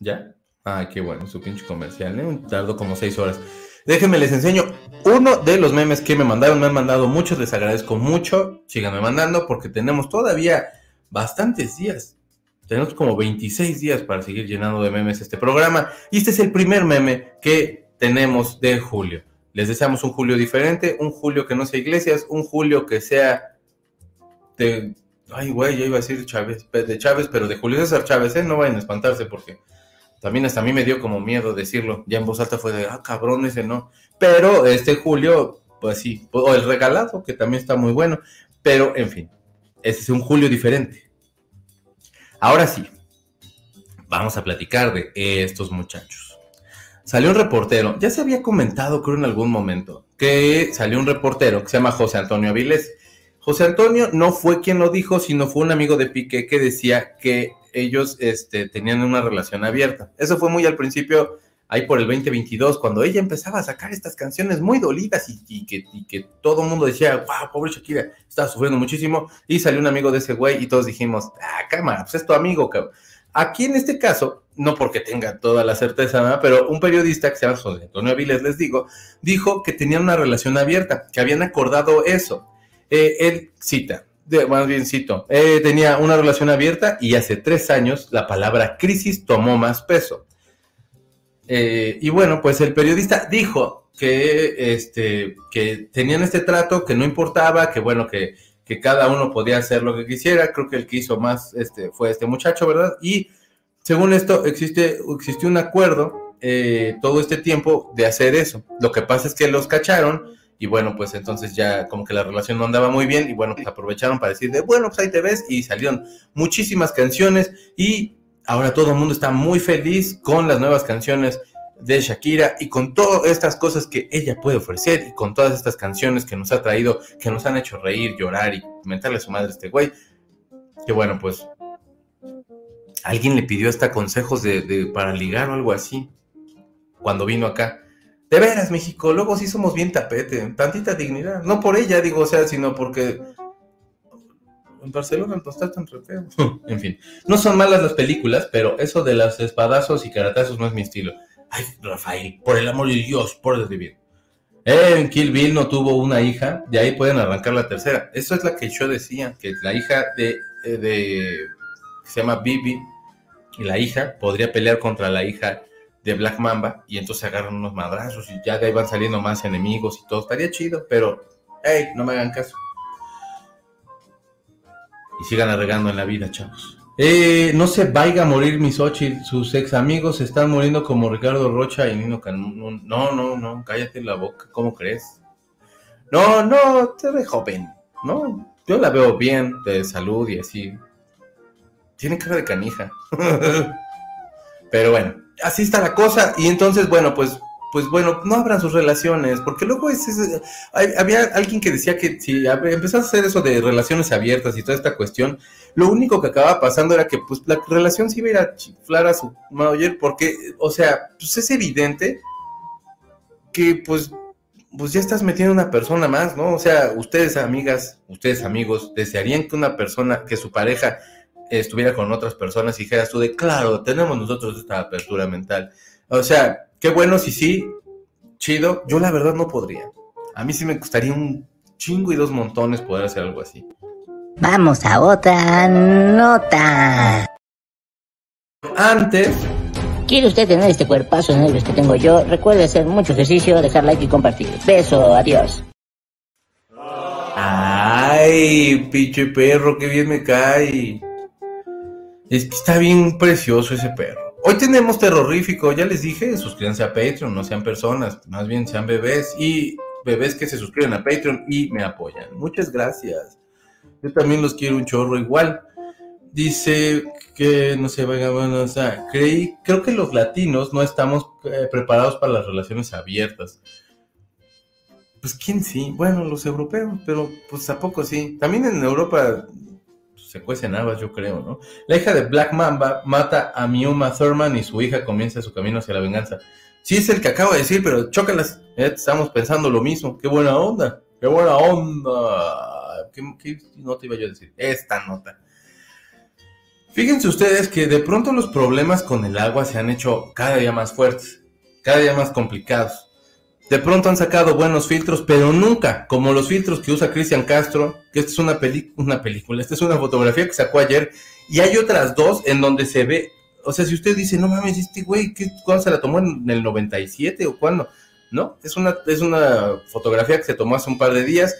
¿Ya? Ah, qué bueno, su pinche comercial, ¿eh? Tardó como seis horas. Déjenme les enseño uno de los memes que me mandaron. Me han mandado muchos, les agradezco mucho. Síganme mandando porque tenemos todavía bastantes días. Tenemos como 26 días para seguir llenando de memes este programa. Y este es el primer meme que tenemos de julio. Les deseamos un julio diferente, un julio que no sea iglesias, un julio que sea de... Ay, güey, yo iba a decir de Chávez, pero de Julio César Chávez, ¿eh? No vayan a espantarse porque también hasta a mí me dio como miedo decirlo. Ya en voz alta fue de, ah, cabrón, ese no. Pero este Julio, pues sí. O el regalado, que también está muy bueno. Pero, en fin, ese es un Julio diferente. Ahora sí, vamos a platicar de estos muchachos. Salió un reportero, ya se había comentado, creo, en algún momento, que salió un reportero que se llama José Antonio Avilés. José Antonio no fue quien lo dijo, sino fue un amigo de Piqué que decía que ellos este, tenían una relación abierta. Eso fue muy al principio, ahí por el 2022, cuando ella empezaba a sacar estas canciones muy dolidas y, que, todo el mundo decía, wow, pobre Shakira, estaba sufriendo muchísimo. Y salió un amigo de ese güey y todos dijimos, ah, cámara, pues es tu amigo, cabrón. Aquí en este caso, no porque tenga toda la certeza, ¿no? pero un periodista que se llama José Antonio Avilés, les digo, dijo que tenían una relación abierta, que habían acordado eso. Eh, él cita, de, más bien cito, eh, tenía una relación abierta y hace tres años la palabra crisis tomó más peso. Eh, y bueno, pues el periodista dijo que, este, que tenían este trato, que no importaba, que bueno, que, que cada uno podía hacer lo que quisiera. Creo que el que hizo más este, fue este muchacho, ¿verdad? Y según esto, existe, un acuerdo eh, todo este tiempo de hacer eso. Lo que pasa es que los cacharon y bueno, pues entonces ya como que la relación no andaba muy bien y bueno, pues aprovecharon para decir de, bueno, pues ahí te ves y salieron muchísimas canciones y ahora todo el mundo está muy feliz con las nuevas canciones de Shakira y con todas estas cosas que ella puede ofrecer y con todas estas canciones que nos ha traído, que nos han hecho reír, llorar y comentarle a su madre este güey. Que bueno, pues alguien le pidió hasta consejos de, para ligar o algo así cuando vino acá. De veras, México, luego sí somos bien tapete, tantita dignidad. No por ella, digo, o sea, sino porque en Barcelona no está tan re feo. en fin, no son malas las películas, pero eso de las espadazos y caratazos no es mi estilo. Ay, Rafael, por el amor de Dios, por el divino. En Kill Bill no tuvo una hija, de ahí pueden arrancar la tercera. Eso es la que yo decía, que la hija de, eh, de que se llama Bibi, y la hija podría pelear contra la hija de Black Mamba y entonces agarran unos madrazos y ya de ahí van saliendo más enemigos y todo. Estaría chido, pero, hey, no me hagan caso. Y sigan arregando en la vida, chavos. Eh, no se vaya a morir Misochi, sus ex amigos están muriendo como Ricardo Rocha y Nino Canún. No, no, no, cállate la boca, ¿cómo crees? No, no, te ve joven, ¿no? Yo la veo bien, de salud y así. Tiene cara de canija. Pero bueno, así está la cosa. Y entonces, bueno, pues, pues bueno, no abran sus relaciones, porque luego es, había alguien que decía que si empezás a hacer eso de relaciones abiertas y toda esta cuestión, lo único que acababa pasando era que pues la relación se iba a ir a chiflar a su manager, porque, o sea, pues es evidente que pues, pues ya estás metiendo una persona más, ¿no? O sea, ustedes amigas, ustedes amigos, desearían que una persona, que su pareja estuviera con otras personas y dijeras tú de, claro, tenemos nosotros esta apertura mental. O sea, qué bueno si sí, chido. Yo la verdad no podría. A mí sí me costaría un chingo y dos montones poder hacer algo así. Vamos a otra nota. Antes, ¿Quiere usted tener este cuerpazo de nervios que tengo yo? Recuerde hacer mucho ejercicio, dejar like y compartir. Beso, adiós. ay, pinche perro, qué bien me cae. Es que está bien precioso ese perro. Hoy tenemos terrorífico, ya les dije, suscríbanse a Patreon, no sean personas, más bien sean bebés y bebés que se suscriben a Patreon y me apoyan. Muchas gracias. Yo también los quiero un chorro igual. Dice que no se vaya, bueno, o sea, creí, creo que los latinos no estamos eh, preparados para las relaciones abiertas. Pues quién sí, bueno, los europeos, pero pues a poco sí. También en Europa se cuecen habas, yo creo, ¿no? La hija de Black Mamba mata a Miuma Thurman y su hija comienza su camino hacia la venganza. Sí, es el que acabo de decir, pero chócalas. Eh, estamos pensando lo mismo. ¡Qué buena onda! ¡Qué buena onda! ¿Qué, qué nota iba yo a decir? Esta nota. Fíjense ustedes que de pronto los problemas con el agua se han hecho cada día más fuertes, cada día más complicados. De pronto han sacado buenos filtros, pero nunca como los filtros que usa Cristian Castro, que esta es una, película, esta es una fotografía que sacó ayer, y hay otras dos en donde se ve, o sea, si usted dice, no mames, este güey, ¿qué- ¿cuándo se la tomó? ¿En el 97 o cuándo? No, es una, es una fotografía que se tomó hace un par de días,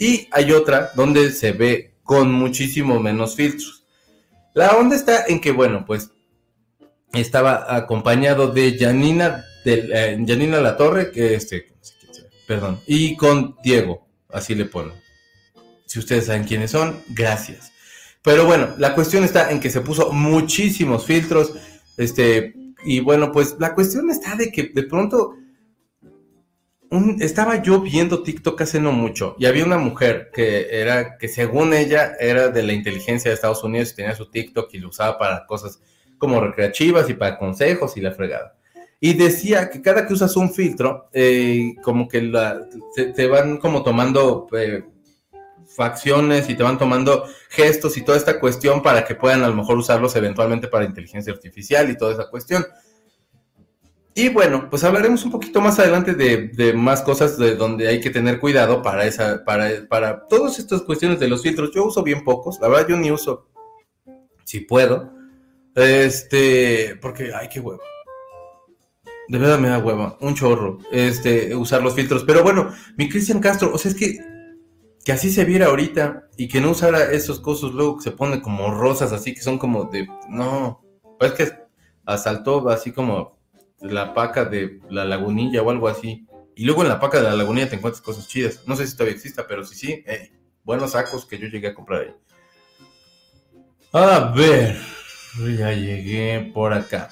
y hay otra donde se ve con muchísimo menos filtros. La onda está en que, bueno, pues estaba acompañado de Janina, de, eh, Janina La Torre, que este, perdón, y con Diego, así le ponen. Si ustedes saben quiénes son, gracias. Pero bueno, la cuestión está en que se puso muchísimos filtros, este, y bueno, pues la cuestión está de que de pronto estaba yo viendo TikTok hace no mucho y había una mujer que era, que según ella era de la inteligencia de Estados Unidos y tenía su TikTok y lo usaba para cosas como recreativas y para consejos y la fregada. Y decía que cada que usas un filtro, eh, como que la, te, van como tomando eh, facciones y te van tomando gestos y toda esta cuestión para que puedan a lo mejor usarlos eventualmente para inteligencia artificial y toda esa cuestión. Y bueno, pues hablaremos un poquito más adelante de, de, más cosas de donde hay que tener cuidado para esa, para, para todas estas cuestiones de los filtros. Yo uso bien pocos, la verdad yo ni uso, si puedo, este, porque, ay, qué huevo. De verdad me da hueva, un chorro, este, usar los filtros. Pero bueno, mi Cristian Castro, o sea, es que, que así se viera ahorita y que no usara esos cosas luego que se ponen como rosas, así que son como de, no, pues que asaltó así como la paca de la lagunilla o algo así. Y luego en la paca de la lagunilla te encuentras cosas chidas. No sé si todavía exista, pero sí, sí, buenos sacos que yo llegué a comprar ahí. A ver, ya llegué por acá.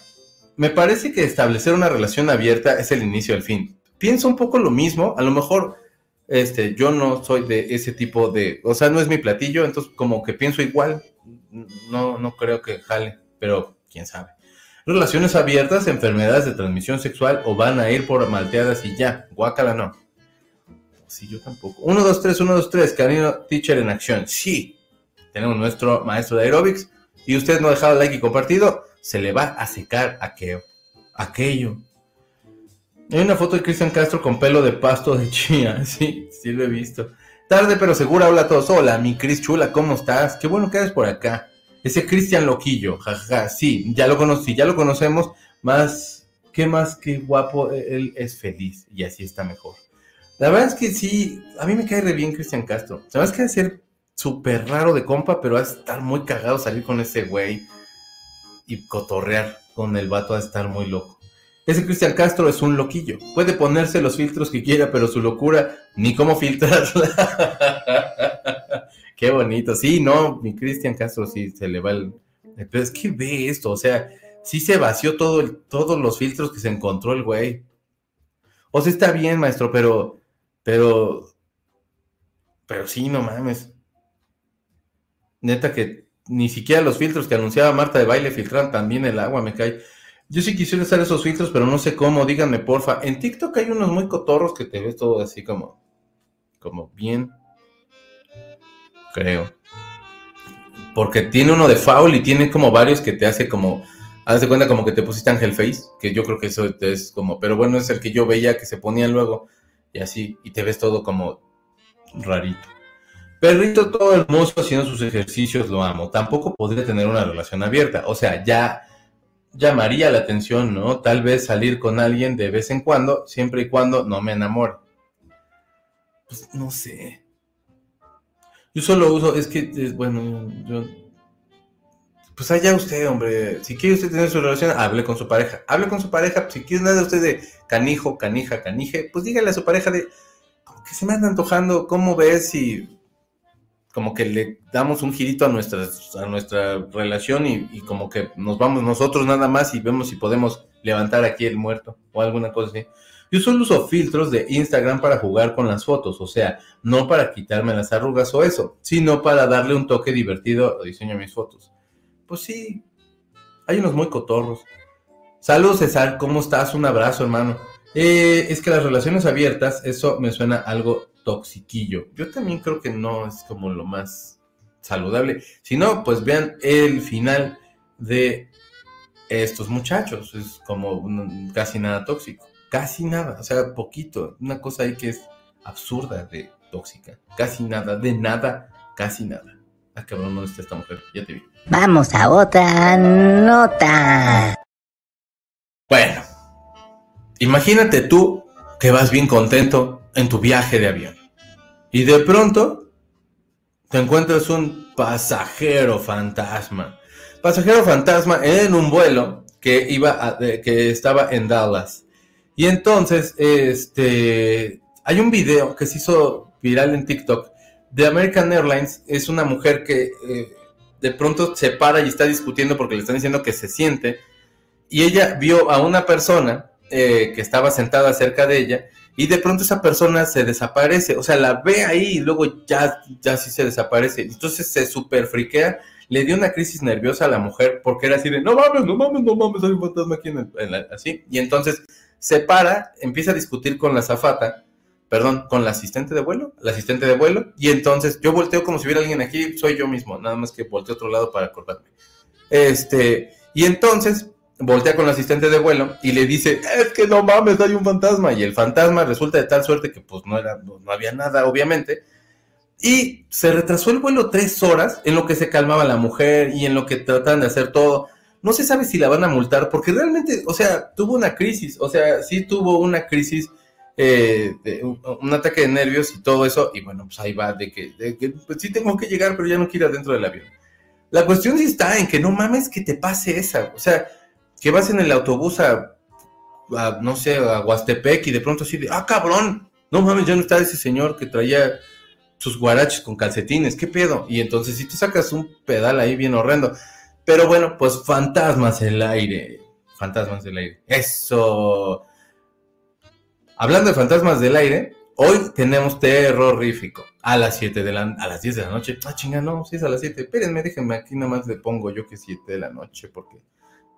Me parece que establecer una relación abierta es el inicio del fin. Pienso un poco lo mismo, a lo mejor este, yo no soy de ese tipo de, o sea, no es mi platillo, entonces como que pienso igual, no, no creo que jale, pero quién sabe. Relaciones abiertas, enfermedades de transmisión sexual o van a ir por malteadas y ya, guácala no. Sí, yo tampoco. 1, 2, 3, 1, 2, 3, Carino Teacher en acción. Sí, tenemos nuestro maestro de aerobics y usted no ha dejado like y compartido se le va a secar aquello. aquello. Hay una foto de Cristian Castro con pelo de pasto de chía. Sí, sí lo he visto. Tarde pero segura, hola a todos. Hola, mi Cris chula, ¿cómo estás? Qué bueno que eres por acá. Ese Cristian Loquillo, jajaja, sí, ya lo conocí, ya lo conocemos. Más, qué más que guapo, él es feliz y así está mejor. La verdad es que sí, a mí me cae re bien Cristian Castro. Sabes que va a ser súper raro de compa, pero va a estar muy cagado salir con ese güey y cotorrear con el vato a estar muy loco. Ese Cristian Castro es un loquillo. Puede ponerse los filtros que quiera, pero su locura ni cómo filtrarla. Qué bonito. Sí, no, mi Cristian Castro sí se le va el. Pero es que ve esto, o sea, sí se vació todo todos los filtros que se encontró el güey. O sea, está bien, maestro, pero. Pero. Pero sí, no mames. Neta que ni siquiera los filtros que anunciaba Marta de baile filtran también el agua, me cae. Yo sí quisiera usar esos filtros, pero no sé cómo, díganme porfa. En TikTok hay unos muy cotorros que te ves todo así como, como bien, creo. Porque tiene uno de foul y tiene como varios que te hace como, haz de cuenta como que te pusiste Angel Face, que yo creo que eso es como, pero bueno, es el que yo veía que se ponían luego y así, y te ves todo como rarito. Perrito todo hermoso haciendo sus ejercicios, lo amo. Tampoco podría tener una relación abierta. O sea, ya llamaría la atención, ¿no? Tal vez salir con alguien de vez en cuando, siempre y cuando no me enamore. Pues no sé. Yo solo uso, es que, bueno, yo... Pues allá usted, hombre. Si quiere usted tener su relación, hable con su pareja. Hable con su pareja. Si quiere nada de usted de canijo, canija, canije, pues dígale a su pareja de, como que se me anda antojando, ¿cómo ves si como que le damos un girito a, nuestras, a nuestra relación y, como que nos vamos nosotros nada más y vemos si podemos levantar aquí el muerto o alguna cosa así. Yo solo uso filtros de Instagram para jugar con las fotos, o sea, no para quitarme las arrugas o eso, sino para darle un toque divertido al diseño de mis fotos. Pues sí, hay unos muy cotorros. Saludos César, ¿cómo estás? Un abrazo hermano. Eh, es que las relaciones abiertas, eso me suena algo toxiquillo. Yo también creo que no es como lo más saludable. Si no, pues vean el final de estos muchachos. Es como casi nada tóxico. Casi nada, o sea, poquito. Una cosa ahí que es absurda de tóxica. Casi nada, de nada, casi nada. Ah, cabrón, ¿dónde está esta mujer? Ya te vi. Vamos a otra nota. Bueno, imagínate tú que vas bien contento en tu viaje de avión. Y de pronto te encuentras un pasajero fantasma. Pasajero fantasma en un vuelo que iba que estaba en Dallas. Y entonces, este, hay un video que se hizo viral en TikTok de American Airlines. Es una mujer que eh, de pronto se para y está discutiendo porque le están diciendo que se siente. Y ella vio a una persona eh, que estaba sentada cerca de ella y de pronto esa persona se desaparece, o sea, la ve ahí y luego ya, ya sí se desaparece. Entonces se super friquea, le dio una crisis nerviosa a la mujer porque era así de, no mames, no mames, no mames, hay un fantasma aquí en, el, así. Y entonces se para, empieza a discutir con la zafata, perdón, con la asistente de vuelo, la asistente de vuelo, y entonces yo volteo como si hubiera alguien aquí, soy yo mismo, nada más que volteo a otro lado para acordarme. Este, y entonces voltea con el asistente de vuelo y le dice, es que no mames, hay un fantasma. Y el fantasma resulta de tal suerte que pues no, era, no, no había nada, obviamente. Y se retrasó el vuelo tres horas en lo que se calmaba la mujer y en lo que trataban de hacer todo. No se sabe si la van a multar porque realmente, o sea, tuvo una crisis, o sea, sí tuvo una crisis, eh, de un, un ataque de nervios y todo eso. Y bueno, pues ahí va de que, de que, pues sí tengo que llegar, pero ya no quiero ir adentro del avión. La cuestión sí está en que no mames que te pase esa, o sea, que vas en el autobús a, a, no sé, a Huastepec y de pronto así de, ah, cabrón, no mames, ya no está ese señor que traía sus guaraches con calcetines, ¿qué pedo? Y entonces si tú sacas un pedal ahí bien horrendo. Pero bueno, pues fantasmas en el aire, fantasmas del aire, eso. Hablando de fantasmas del aire, hoy tenemos terrorífico a las 7 de la, a las 10 de la noche. Ah, chinga, no, si es a las 7. Espérenme, déjenme aquí nomás le pongo yo que 7 de la noche porque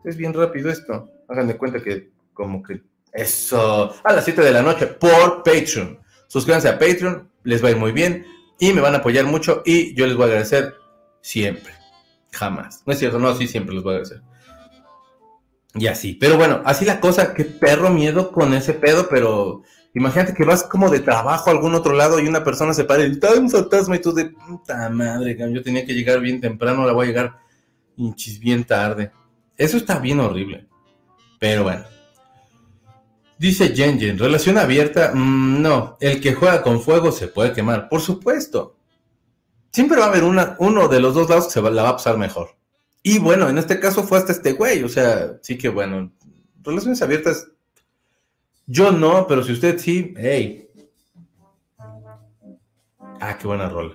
es bien rápido esto. Hagan de cuenta que como que eso, a las 7 de la noche por Patreon. Suscríbanse a Patreon, les va a ir muy bien y me van a apoyar mucho y yo les voy a agradecer siempre. Jamás. No es cierto, no, sí, siempre les voy a agradecer. Y así, pero bueno, así la cosa, qué perro miedo con ese pedo, pero imagínate que vas como de trabajo a algún otro lado y una persona se para y está un fantasma y tú de puta madre, yo tenía que llegar bien temprano, ahora voy a llegar hinchis bien tarde. Eso está bien horrible. Pero bueno. Dice Jen relación abierta, mm, no, el que juega con fuego se puede quemar, por supuesto. Siempre va a haber una, uno de los dos lados que se va- la va a pasar mejor. Y bueno, en este caso fue hasta este güey, o sea, sí que bueno, relaciones abiertas, yo no, pero si usted sí, hey. Ah, qué buena rola.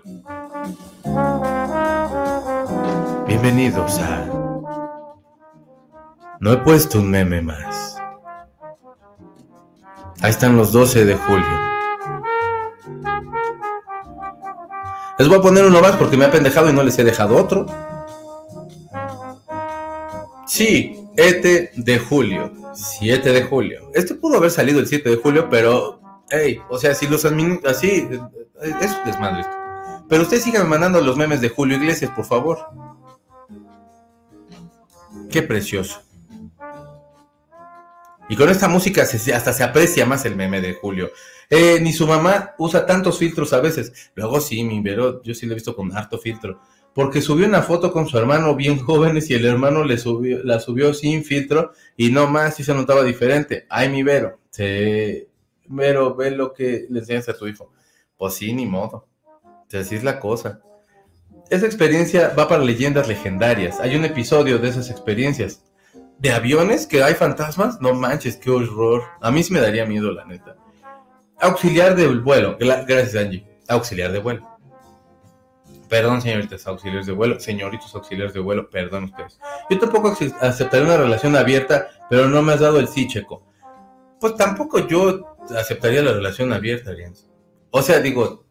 Bienvenidos a... No he puesto un meme más. Ahí están los 12 de julio. Les voy a poner uno más porque me ha pendejado y no les he dejado otro. Sí, 7 de julio. 7 de julio. Este pudo haber salido el 7 de julio, pero, hey, o sea, si los admin... Así, es un desmadre. Pero ustedes sigan mandando los memes de Julio Iglesias, por favor. Qué precioso. Y con esta música se- hasta se aprecia más el meme de Julio. Eh, ni su mamá usa tantos filtros a veces. Luego sí, mi Vero, yo sí lo he visto con harto filtro. Porque subió una foto con su hermano bien jóvenes y el hermano le subió, la subió sin filtro y no más y se notaba diferente. Ay, mi Vero, se... Vero, ve lo que le enseñas a tu hijo. Pues sí, ni modo. Así es la cosa. Esa experiencia va para leyendas legendarias. Hay un episodio de esas experiencias. ¿De aviones que hay fantasmas? No manches, qué horror. A mí sí me daría miedo, la neta. Auxiliar del vuelo. Gra- Gracias, Angie. Auxiliar de vuelo. Perdón, señoritas auxiliares de vuelo. Señoritos auxiliares de vuelo, perdón ustedes. Yo tampoco ac- aceptaría una relación abierta, pero no me has dado el sí, Checo. Pues tampoco yo aceptaría la relación abierta, Arians. O sea, digo,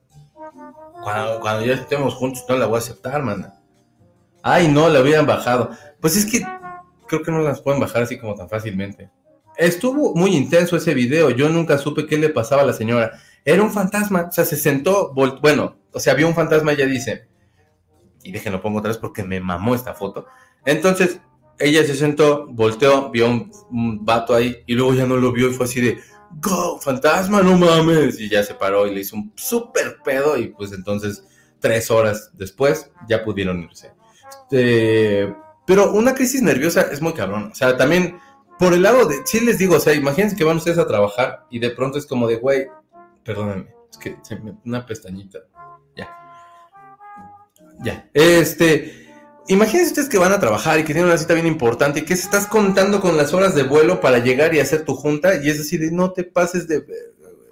cuando, cuando ya estemos juntos no la voy a aceptar, mana. Ay, no, la hubieran bajado. Pues es que creo que no las pueden bajar así como tan fácilmente. Estuvo muy intenso ese video. Yo nunca supe qué le pasaba a la señora. Era un fantasma. O sea, se sentó. Bueno, o sea, vio un fantasma. Ella dice. Y déjenlo pongo otra vez porque me mamó esta foto. Entonces, ella se sentó, volteó, vio un, un vato ahí. Y luego ya no lo vio y fue así de. ¡Go! ¡Fantasma! ¡No mames! Y ya se paró y le hizo un súper pedo. Y pues entonces, tres horas después, ya pudieron irse. Este, pero una crisis nerviosa es muy cabrón. O sea, también por el lado de, sí les digo, o sea, imagínense que van ustedes a trabajar y de pronto es como de, güey, perdónenme, es que se me, una pestañita, ya, ya, este, imagínense ustedes que van a trabajar y que tienen una cita bien importante y que estás contando con las horas de vuelo para llegar y hacer tu junta y es así de, no te pases de,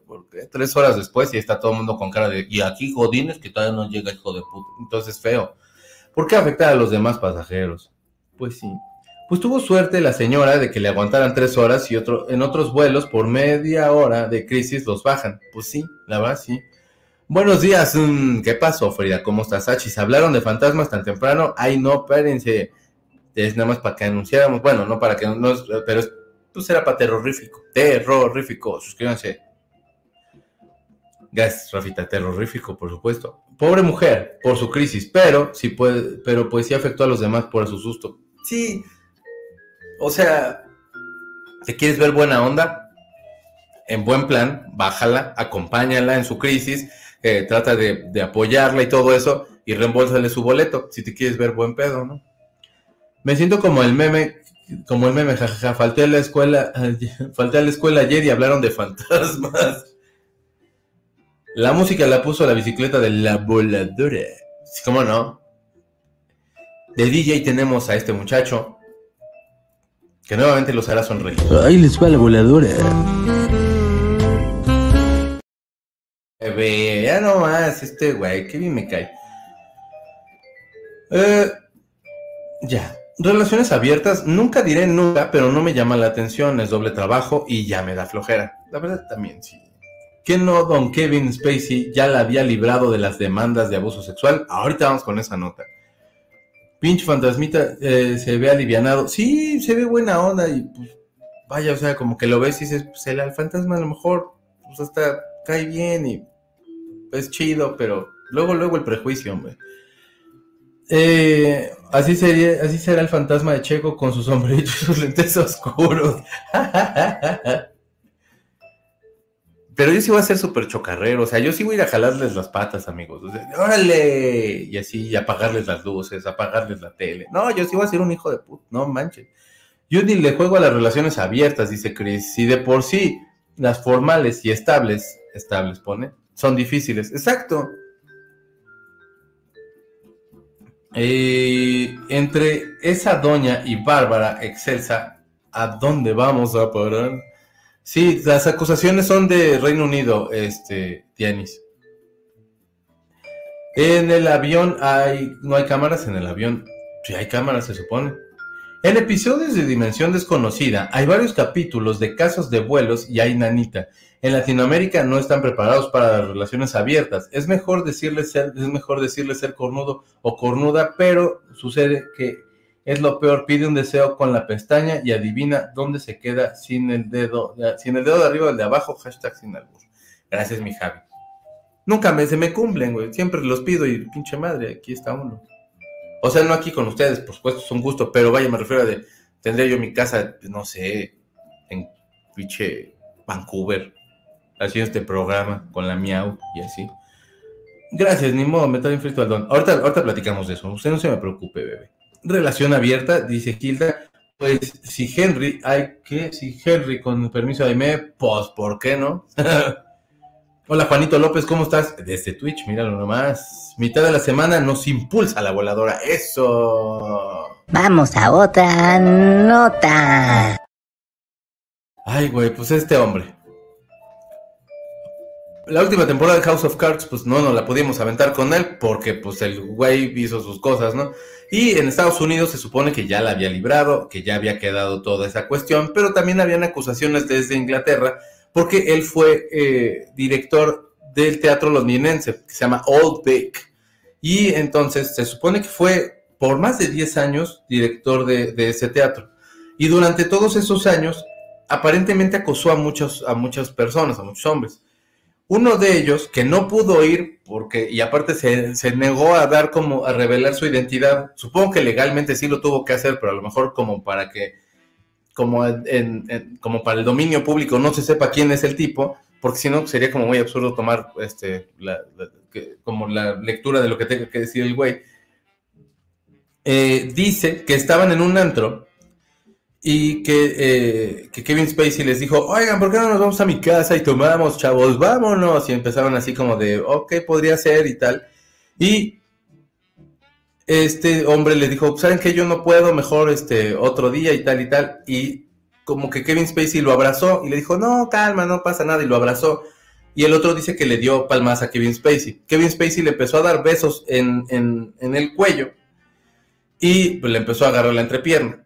porque tres horas después y está todo el mundo con cara de, y aquí Godines que todavía no llega hijo de puta, entonces feo. ¿Por qué afectar a los demás pasajeros? Pues sí. Pues tuvo suerte la señora de que le aguantaran tres horas y otro, en otros vuelos por media hora de crisis los bajan. Pues sí, la verdad sí. Buenos días, mm, ¿qué pasó Frida? ¿Cómo estás, Achis? ¿Hablaron de fantasmas tan temprano? Ay, no, espérense. Es nada más para que anunciáramos, bueno, no para que no, pero es- pues era para terrorífico. Terrorífico, suscríbanse. Gracias, Rafita, terrorífico, por supuesto. Pobre mujer, por su crisis, pero sí puede, pero pues sí afectó a los demás por su susto. Sí, O sea, ¿te quieres ver buena onda? En buen plan, bájala, acompáñala en su crisis, eh, trata de, de apoyarla y todo eso, y reembolsale su boleto, si te quieres ver buen pedo, ¿no? Me siento como el meme, como el meme, jajaja, falté a la escuela, falté a la escuela ayer y hablaron de fantasmas. La música la puso la bicicleta de la voladora. ¿Cómo no? De DJ tenemos a este muchacho que nuevamente los hará sonreír. Ahí les va la voladora. Bebé, ya no más, este güey, qué bien me cae. Eh, ya, relaciones abiertas, nunca diré nunca, pero no me llama la atención, es doble trabajo y ya me da flojera. La verdad también, sí. ¿Que no don Kevin Spacey ya la había librado de las demandas de abuso sexual? Ahorita vamos con esa nota. Pinche fantasmita eh, se ve alivianado. Sí, se ve buena onda y pues vaya, o sea, como que lo ves y dices, pues el, fantasma a lo mejor pues hasta cae bien y es chido, pero luego, luego el prejuicio, hombre. Eh, así sería, así será el fantasma de Checo con su sombrerito y sus lentes oscuros. Pero yo sí voy a ser súper chocarrero, o sea, yo sí voy a ir a jalarles las patas, amigos. O sea, ¡Órale! Y así, y apagarles las luces, apagarles la tele. No, yo sí voy a ser un hijo de puta, no manches. Yo ni le juego a las relaciones abiertas, dice Chris. Si de por sí las formales y estables, estables pone, son difíciles. Exacto. Eh, entre esa doña y Bárbara Excelsa, ¿a dónde vamos a parar? Sí, las acusaciones son de Reino Unido, este, Dianis. En el avión hay, no hay cámaras en el avión. Sí hay cámaras, se supone. En episodios de Dimensión Desconocida hay varios capítulos de casos de vuelos y hay nanita. En Latinoamérica no están preparados para las relaciones abiertas. Es mejor decirle ser, es mejor decirle ser cornudo o cornuda, pero sucede que es lo peor. Pide un deseo con la pestaña y adivina dónde se queda sin el dedo, sin el dedo de arriba o el de abajo. Hashtag sin albur. Gracias, mi Javi. Nunca me, se me cumplen, güey. Siempre los pido y pinche madre, aquí está uno. O sea, no aquí con ustedes, por supuesto, es un gusto, pero vaya, me refiero a de, tendría yo mi casa, no sé, en pinche Vancouver, haciendo este programa con la miau y así. Gracias, ni modo, me traen frito al don. Ahorita, ahorita platicamos de eso, usted no se me preocupe, bebé. Relación abierta, dice Hilda, pues si Henry, hay que, si Henry con permiso de Aime, pues, ¿por qué no? Hola Juanito López, ¿cómo estás? Desde Twitch, míralo nomás. Mitad de la semana nos impulsa la voladora. Eso. Vamos a otra nota. Ay, güey, pues este hombre. La última temporada de House of Cards, pues no nos la pudimos aventar con él porque pues el güey hizo sus cosas, ¿no? Y en Estados Unidos se supone que ya la había librado, que ya había quedado toda esa cuestión, pero también habían acusaciones desde Inglaterra porque él fue eh, director del teatro londinense, que se llama Old Vic. Y entonces se supone que fue por más de 10 años director de, de ese teatro. Y durante todos esos años, aparentemente acosó a, muchos, a muchas personas, a muchos hombres. Uno de ellos, que no pudo ir, porque, y aparte se, negó a dar como, a revelar su identidad, supongo que legalmente sí lo tuvo que hacer, pero a lo mejor como para que, como, en, como para el dominio público no se sepa quién es el tipo, porque si no sería como muy absurdo tomar este, la, como la lectura de lo que tenga que decir el güey. Eh, dice que estaban en un antro y que, eh, que, Kevin Spacey les dijo, oigan, ¿por qué no nos vamos a mi casa y tomamos, chavos? Vámonos. Y empezaron así como de, ok, podría ser y tal. Y este hombre le dijo, ¿saben qué? Yo no puedo, mejor este otro día y tal y tal. Y como que Kevin Spacey lo abrazó y le dijo, no, calma, no pasa nada. Y lo abrazó. Y el otro dice que le dio palmas a Kevin Spacey. Kevin Spacey le empezó a dar besos en, en, en el cuello y pues, le empezó a agarrar la entrepierna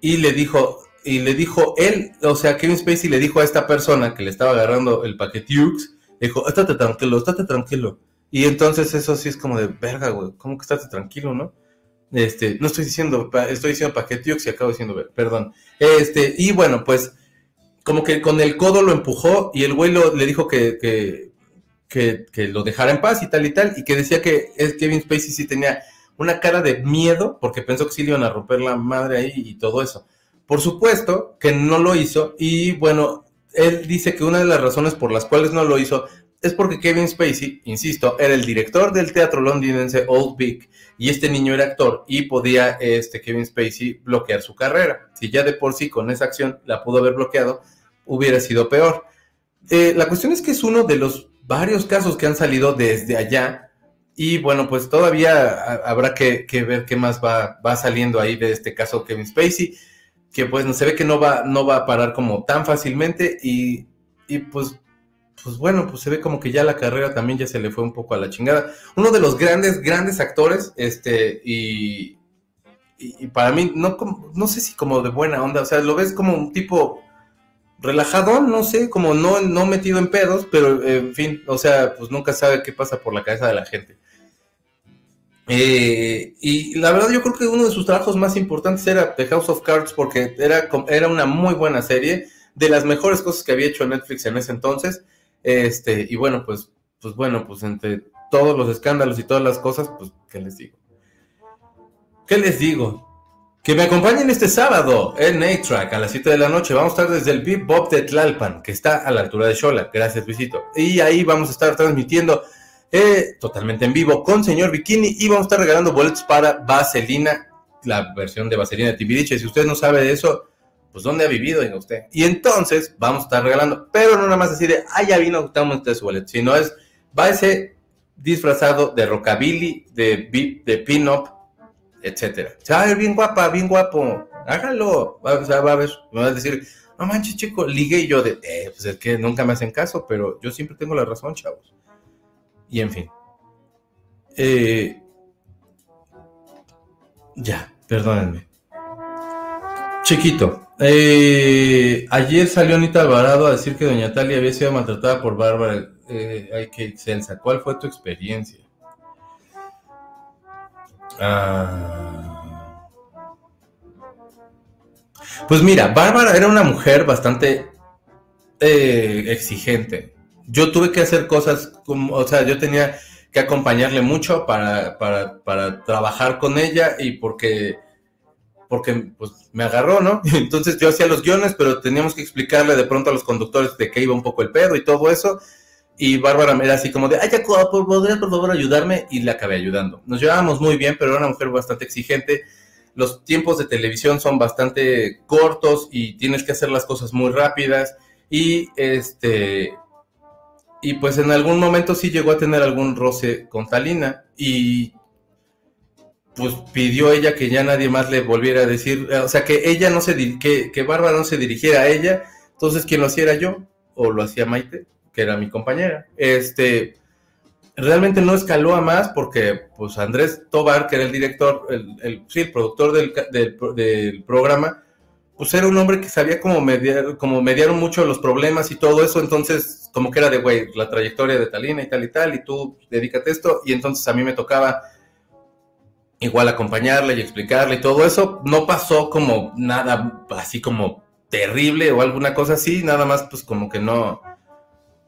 y le dijo, y le dijo él, o sea, Kevin Spacey le dijo a esta persona que le estaba agarrando el paquetiux, le dijo, estate tranquilo, estate tranquilo. Y entonces eso sí es como de, verga, güey, ¿cómo que estate tranquilo, no? Este, no estoy diciendo, estoy diciendo paquetiux y acabo diciendo, perdón. Este, y bueno, pues, como que con el codo lo empujó y el güey le dijo que, que, que, que, lo dejara en paz y tal y tal, y que decía que Kevin Spacey sí tenía una cara de miedo, porque pensó que sí le iban a romper la madre ahí y todo eso. Por supuesto que no lo hizo y bueno, él dice que una de las razones por las cuales no lo hizo es porque Kevin Spacey, insisto, era el director del teatro londinense Old Vic y este niño era actor y podía este Kevin Spacey bloquear su carrera. Si ya de por sí con esa acción la pudo haber bloqueado, hubiera sido peor. Eh, la cuestión es que es uno de los varios casos que han salido desde allá y bueno, pues todavía habrá que, ver qué más va, va, saliendo ahí de este caso Kevin Spacey, que pues se ve que no va, no va a parar como tan fácilmente y, y pues pues bueno, pues se ve como que ya la carrera también ya se le fue un poco a la chingada. Uno de los grandes, grandes actores, este, y, y, para mí, no, no sé si como de buena onda, o sea, lo ves como un tipo relajado, no sé, como no, no metido en pedos, pero en fin, o sea, pues nunca sabe qué pasa por la cabeza de la gente. Eh, y la verdad yo creo que uno de sus trabajos más importantes era The House of Cards porque era, era una muy buena serie, de las mejores cosas que había hecho Netflix en ese entonces. Este, y bueno, pues, pues bueno, pues entre todos los escándalos y todas las cosas, pues, ¿qué les digo? ¿Qué les digo? Que me acompañen este sábado en A-Track a las 7 de la noche. Vamos a estar desde el Big Bob de Tlalpan, que está a la altura de Xola. Gracias, Luisito. Y ahí vamos a estar transmitiendo eh, totalmente en vivo con Señor Bikini y vamos a estar regalando boletos para Vaselina, la versión de Vaselina de Timbiriche. Si usted no sabe de eso, pues ¿dónde ha vivido, usted? Y entonces vamos a estar regalando, pero no nada más así de, ah, ya vino, estamos usted su boleto, sino es, va ese disfrazado de rockabilly, de, de pin-up, etcétera. Se va a ver bien guapa, bien guapo, hágalo, va, a ver, me va a decir, no manches, chico, ligue y yo de, eh, pues es que nunca me hacen caso, pero yo siempre tengo la razón, chavos. Y en fin. Eh, ya, perdónenme. Chiquito, eh, ayer salió Anita Alvarado a decir que Doña Talia había sido maltratada por Bárbara. Eh, ay, qué excelsa. ¿Cuál fue tu experiencia? Ah. Pues mira, Bárbara era una mujer bastante eh, exigente. Yo tuve que hacer cosas como, o sea, yo tenía que acompañarle mucho para, para, para trabajar con ella y porque porque pues me agarró, ¿no? Entonces yo hacía los guiones, pero teníamos que explicarle de pronto a los conductores de qué iba un poco el pedo y todo eso. Y Bárbara era así como de, ay, ya, ¿podrías por favor ayudarme? Y le acabé ayudando. Nos llevábamos muy bien, pero era una mujer bastante exigente. Los tiempos de televisión son bastante cortos y tienes que hacer las cosas muy rápidas. Y este, y pues en algún momento sí llegó a tener algún roce con Talina. Y pues pidió ella que ya nadie más le volviera a decir, o sea, que ella no se, que, que Bárbara no se dirigiera a ella, entonces quien lo hacía era yo, o lo hacía Maite, que era mi compañera. Este, realmente no escaló a más porque, pues, Andrés Tobar, que era el director, el, sí, el productor del, del, programa, pues era un hombre que sabía cómo mediar, como mediaron mucho los problemas y todo eso, entonces, como que era de, güey, la trayectoria de Talina y tal y tal, y tú dedícate a esto, y entonces a mí me tocaba igual acompañarle y explicarle y todo eso. No pasó como nada así como terrible o alguna cosa así, nada más pues como que no,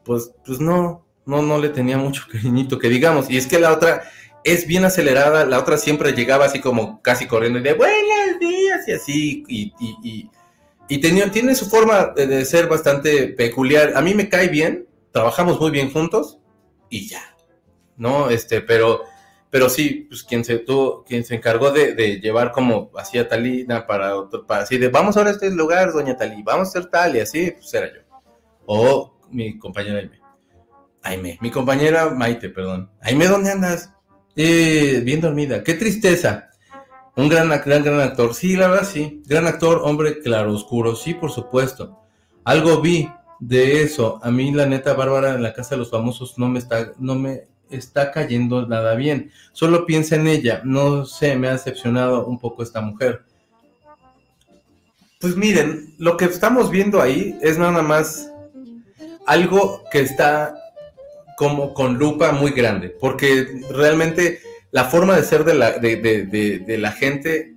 pues, pues no, no, no le tenía mucho cariñito que digamos. Y es que la otra es bien acelerada, la otra siempre llegaba así como casi corriendo y de buenos días y así, y, y, y, tenía, tiene su forma de, ser bastante peculiar. A mí me cae bien, trabajamos muy bien juntos y ya, ¿no? Este, pero pero sí, pues quien se tuvo, quien se encargó de, llevar como así a Talina para otro, para así de vamos ahora a este lugar, doña Talí, vamos a hacer tal y así, pues era yo. O mi compañera Aime. Aime, mi compañera Maite, perdón. Aime, ¿dónde andas? Eh, bien dormida. Qué tristeza. Un gran, gran, gran actor. Sí, la verdad, sí. Gran actor, hombre claro, oscuro. Sí, por supuesto. Algo vi de eso. A mí, la neta, Bárbara, en la casa de los famosos no me está, no me está cayendo nada bien. Solo piensa en ella. No sé, me ha decepcionado un poco esta mujer. Pues miren, lo que estamos viendo ahí es nada más algo que está como con lupa muy grande, porque realmente la forma de ser de la, de, la gente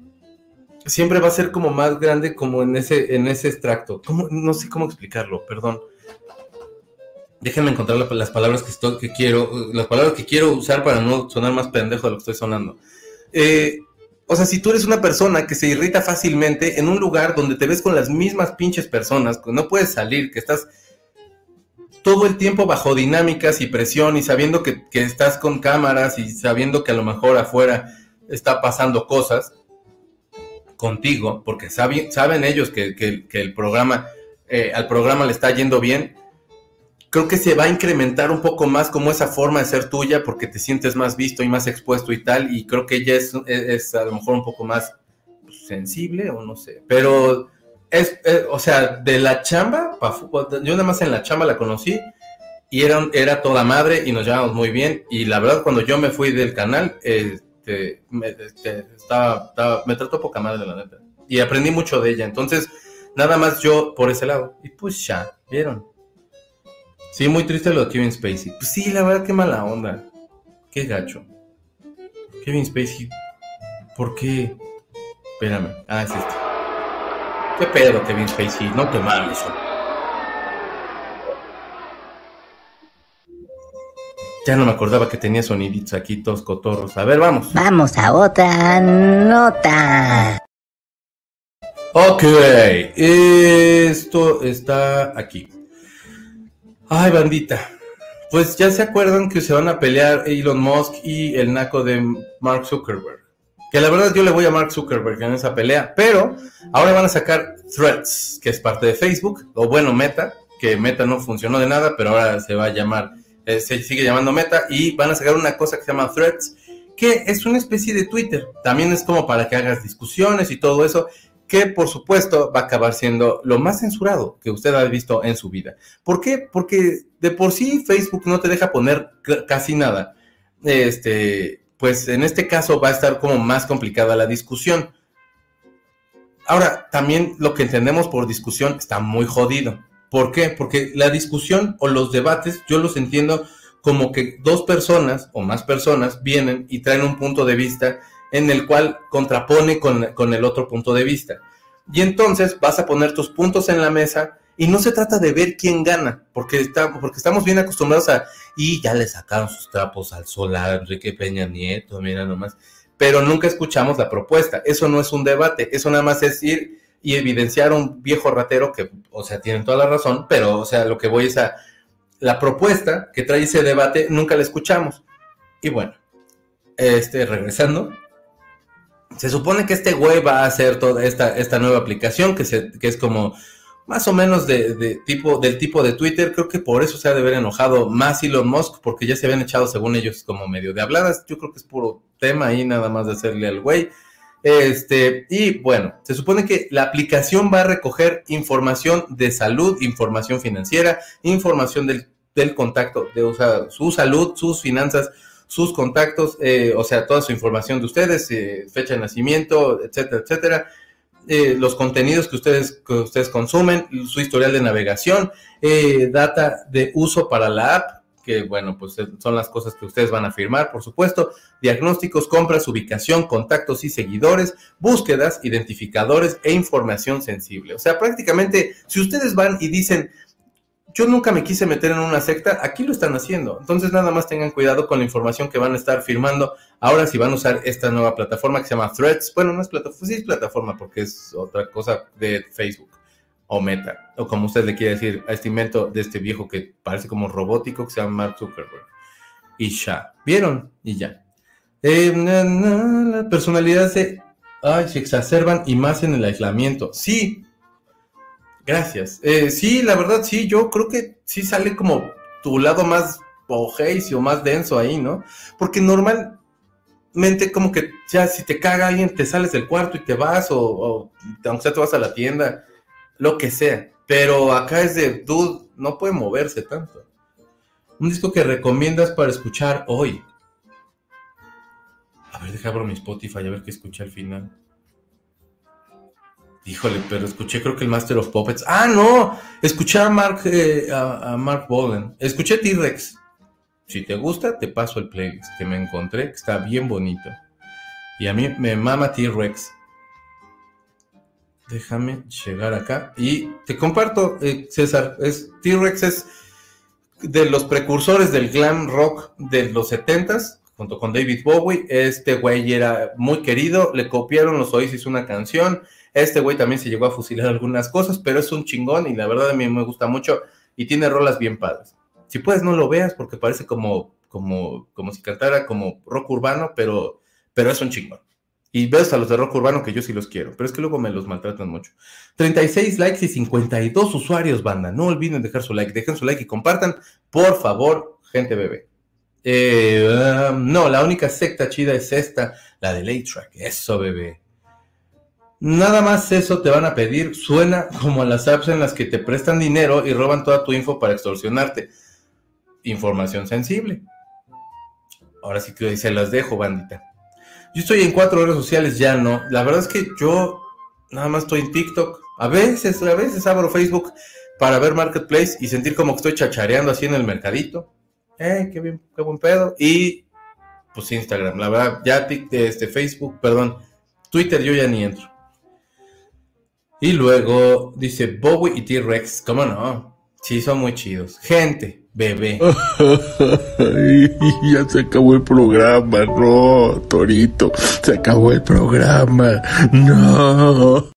siempre va a ser como más grande como en ese, en ese extracto. No sé cómo explicarlo, perdón. Déjenme encontrar las palabras que, estoy, quiero, las palabras que quiero usar para no sonar más pendejo de lo que estoy sonando. Eh, O sea, si tú eres una persona que se irrita fácilmente en un lugar donde te ves con las mismas pinches personas, que no puedes salir, que estás todo el tiempo bajo dinámicas y presión y sabiendo que, que estás con cámaras y sabiendo que a lo mejor afuera está pasando cosas contigo, porque saben, saben ellos que, que- que el programa, eh, al programa le está yendo bien, creo que se va a incrementar un poco más como esa forma de ser tuya porque te sientes más visto y más expuesto y tal, y creo que ella es, es, es a lo mejor un poco más pues, sensible o no sé, pero es, es- o sea, de la chamba, pa' fu- yo nada más en la chamba la conocí y era, era toda madre y nos llevamos muy bien, y la verdad cuando yo me fui del canal, este, me, este, estaba, me trató poca madre la neta, y aprendí mucho de ella, entonces nada más yo por ese lado, y pues ya, ¿vieron? Sí, muy triste lo de Kevin Spacey. Pues sí, la verdad, qué mala onda. Qué gacho. Kevin Spacey. ¿Por qué? Espérame. Ah, es este. ¿Qué pedo, Kevin Spacey? No te mames. Ya no me acordaba que tenía soniditos aquí, todos cotorros. A ver, vamos. Vamos a otra nota. Ok, esto está aquí. Ay, bandita. Pues ya se acuerdan que se van a pelear Elon Musk y el naco de Mark Zuckerberg. Que la verdad yo le voy a Mark Zuckerberg en esa pelea, pero ahora van a sacar Threads, que es parte de Facebook, o bueno, Meta, que Meta no funcionó de nada, pero ahora se va a llamar, eh, se sigue llamando Meta, y van a sacar una cosa que se llama Threads, que es una especie de Twitter. También es como para que hagas discusiones y todo eso, que por supuesto va a acabar siendo lo más censurado que usted ha visto en su vida. ¿Por qué? Porque de por sí Facebook no te deja poner casi nada. Este, pues en este caso va a estar como más complicada la discusión. Ahora, también lo que entendemos por discusión está muy jodido. ¿Por qué? Porque la discusión o los debates yo los entiendo como que dos personas o más personas vienen y traen un punto de vista en el cual contrapone con, el otro punto de vista. Y entonces vas a poner tus puntos en la mesa y no se trata de ver quién gana, porque estamos bien acostumbrados a, y ya le sacaron sus trapos al sol a Enrique Peña Nieto, mira nomás, pero nunca escuchamos la propuesta. Eso no es un debate, eso nada más es ir y evidenciar a un viejo ratero que, o sea, tienen toda la razón, pero, o sea, lo que voy es a, la propuesta que trae ese debate nunca la escuchamos. Y bueno, este, regresando, se supone que este güey va a hacer toda esta, esta nueva aplicación que, se, que es como más o menos de, tipo, del tipo de Twitter. Creo que por eso se ha de haber enojado más Elon Musk, porque ya se habían echado, según ellos, como medio de habladas. Yo creo que es puro tema ahí, nada más de hacerle al güey. Este, y bueno, se supone que la aplicación va a recoger información de salud, información financiera, información del, del contacto, de su salud, sus finanzas, sus contactos, eh, o sea, toda su información de ustedes, eh, fecha de nacimiento, etcétera, etcétera. Eh, los contenidos que ustedes, que ustedes consumen, su historial de navegación, eh, data de uso para la app, que bueno, pues eh, son las cosas que ustedes van a firmar, por supuesto, diagnósticos, compras, ubicación, contactos y seguidores, búsquedas, identificadores e información sensible. O sea, prácticamente, si ustedes van y dicen, yo nunca me quise meter en una secta, aquí lo están haciendo. Entonces nada más tengan cuidado con la información que van a estar firmando. Ahora si van a usar esta nueva plataforma que se llama Threads, bueno, no es plataforma, sí es plataforma porque es otra cosa de Facebook o Meta, o como usted le quiere decir a este invento de este viejo que parece como robótico que se llama Mark Zuckerberg. Y ya, ¿vieron? Y ya. Eh, na, las personalidades se, ay, se exacerban y más en el aislamiento. Sí, Gracias. Eh, sí, la verdad, sí, yo creo que sí sale como tu lado más o más denso ahí, ¿no? Porque normalmente como que ya si te caga alguien, te sales del cuarto y te vas, o, o aunque sea te vas a la tienda, lo que sea. Pero acá es de, dude, no puede moverse tanto. Un disco que recomiendas para escuchar hoy. A ver, deja abro mi Spotify a ver qué escuché al final. Híjole, pero escuché creo que el Master of Puppets. Ah, no, escuché a Mark, eh, a, Mark Bolan. Escuché T-Rex. Si te gusta, te paso el playlist que me encontré, que está bien bonito. Y a mí me mama T-Rex. Déjame llegar acá y te comparto, eh, César. Es, T-Rex es de los precursores del glam rock de los 70s, junto con David Bowie. Este güey era muy querido, le copiaron los Oasis una canción. Este güey también se llegó a fusilar algunas cosas, pero es un chingón y la verdad a mí me gusta mucho y tiene rolas bien padres. Si puedes no lo veas porque parece como, como, como si cantara como rock urbano, pero, pero es un chingón. Y ves a los de rock urbano que yo sí los quiero, pero es que luego me los maltratan mucho. 36 likes y 52 usuarios, banda. No olviden dejar su like, dejen su like y compartan, por favor, gente bebé. Eh, um, no, la única secta chida es esta, la de Late Track. Eso, bebé. Nada más eso te van a pedir. Suena como a las apps en las que te prestan dinero y roban toda tu info para extorsionarte. Información sensible. Ahora sí que se las dejo, bandita. Yo estoy en cuatro redes sociales, ya no. La verdad es que yo nada más estoy en TikTok. A veces, a veces abro Facebook para ver Marketplace y sentir como que estoy chachareando así en el mercadito. Eh, qué bien, qué buen pedo. Y pues Instagram, la verdad, ya este, Facebook, perdón, Twitter yo ya ni entro. Y luego dice Bowie y T-Rex, ¿cómo no? Sí, son muy chidos. Gente, bebé. ya se acabó el programa, no, Torito, se acabó el programa, no.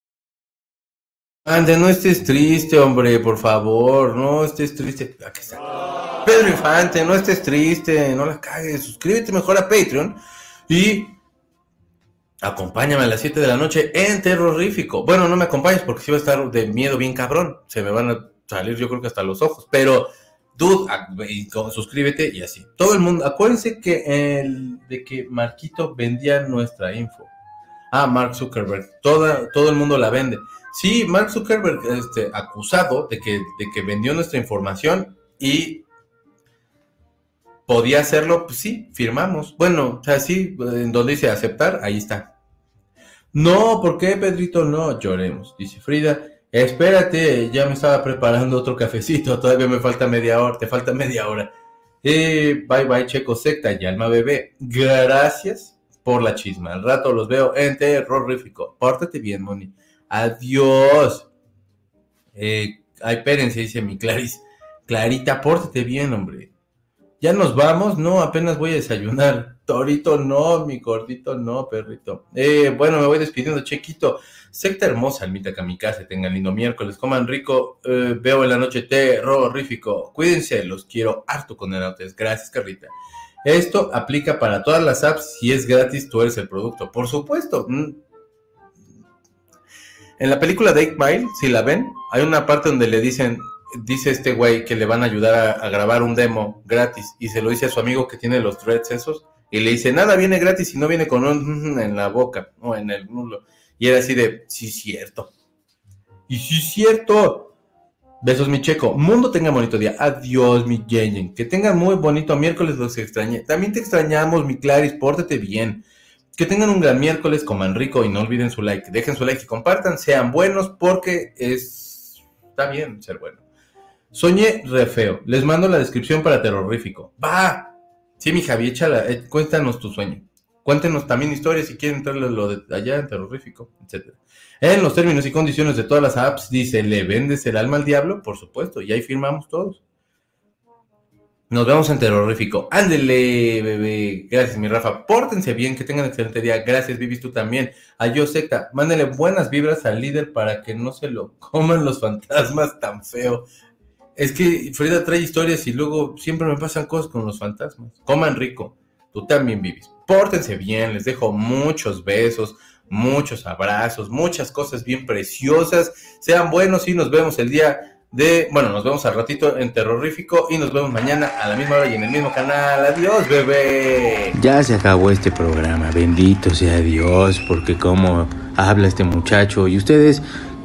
Ande, no estés triste, hombre, por favor, no estés triste. Aquí está. Pedro Infante, no estés triste, no la cagues, suscríbete mejor a Patreon y acompáñame a las 7 de la noche en Terrorífico. Bueno, no me acompañes porque si va a estar de miedo bien cabrón, se me van a salir yo creo que hasta los ojos, pero dude, suscríbete y así. Todo el mundo, acuérdense que el, de que Marquito vendía nuestra info. Ah, Mark Zuckerberg, toda, todo el mundo la vende. Sí, Mark Zuckerberg, este, acusado de que, de que vendió nuestra información y podía hacerlo, pues sí, firmamos. Bueno, o sea, sí, en donde dice aceptar, ahí está. No, ¿por qué, Pedrito? No, lloremos, dice Frida. Espérate, ya me estaba preparando otro cafecito, todavía me falta media hora, te falta media hora. Eh, bye bye, Checo Secta y Alma Bebé. Gracias por la chisma. Al rato los veo en terrorífico. Pórtate bien, Moni. Adiós. Eh, ay, espérense, dice mi Claris. Clarita, pórtate bien, hombre. ¿Ya nos vamos? No, apenas voy a desayunar. Torito, no, mi gordito, no, perrito. Eh, bueno, me voy despidiendo, Chequito. Secta hermosa, almita kamikaze, tengan lindo miércoles, coman rico, eh, veo en la noche terrorífico. Cuídense, los quiero harto con el Gracias, Carrita. Esto aplica para todas las apps. Si es gratis, tú eres el producto. Por supuesto. Mm. En la película de 8 Mile, si la ven, hay una parte donde le dicen, dice este güey que le van a ayudar a, grabar un demo gratis y se lo dice a su amigo que tiene los threads esos y le dice, nada viene gratis y no viene con un en la boca o en el nulo. Y era así de, sí, cierto. Y sí, cierto. Besos, mi checo. Mundo tenga bonito día. Adiós, mi Yen. Que tengan muy bonito miércoles, los extrañé. También te extrañamos, mi Claris. Pórtate bien. Que tengan un gran miércoles, coman rico y no olviden su like. Dejen su like y compartan. Sean buenos porque es. Está bien ser bueno. Soñé re feo. Les mando la descripción para terrorífico. ¡Va! Sí, mi Javi, échala. Eh, cuéntanos tu sueño. Cuéntenos también historias si quieren entrarle lo de allá en terrorífico, etc. En los términos y condiciones de todas las apps dice, ¿le vendes el alma al diablo? Por supuesto, y ahí firmamos todos. Nos vemos en terrorífico. Ándele, bebé. Gracias, mi Rafa. Pórtense bien, que tengan excelente día. Gracias, Vivis, tú también. A Yo Secta, mándele buenas vibras al líder para que no se lo coman los fantasmas tan feo. Es que Frida trae historias y luego siempre me pasan cosas con los fantasmas. Coman rico. Tú también, Vivis pórtense bien, les dejo muchos besos, muchos abrazos, muchas cosas bien preciosas. Sean buenos y nos vemos el día de, bueno, nos vemos al ratito en Terrorífico y nos vemos mañana a la misma hora y en el mismo canal. Adiós, bebé. Ya se acabó este programa, bendito sea Dios, porque como habla este muchacho y ustedes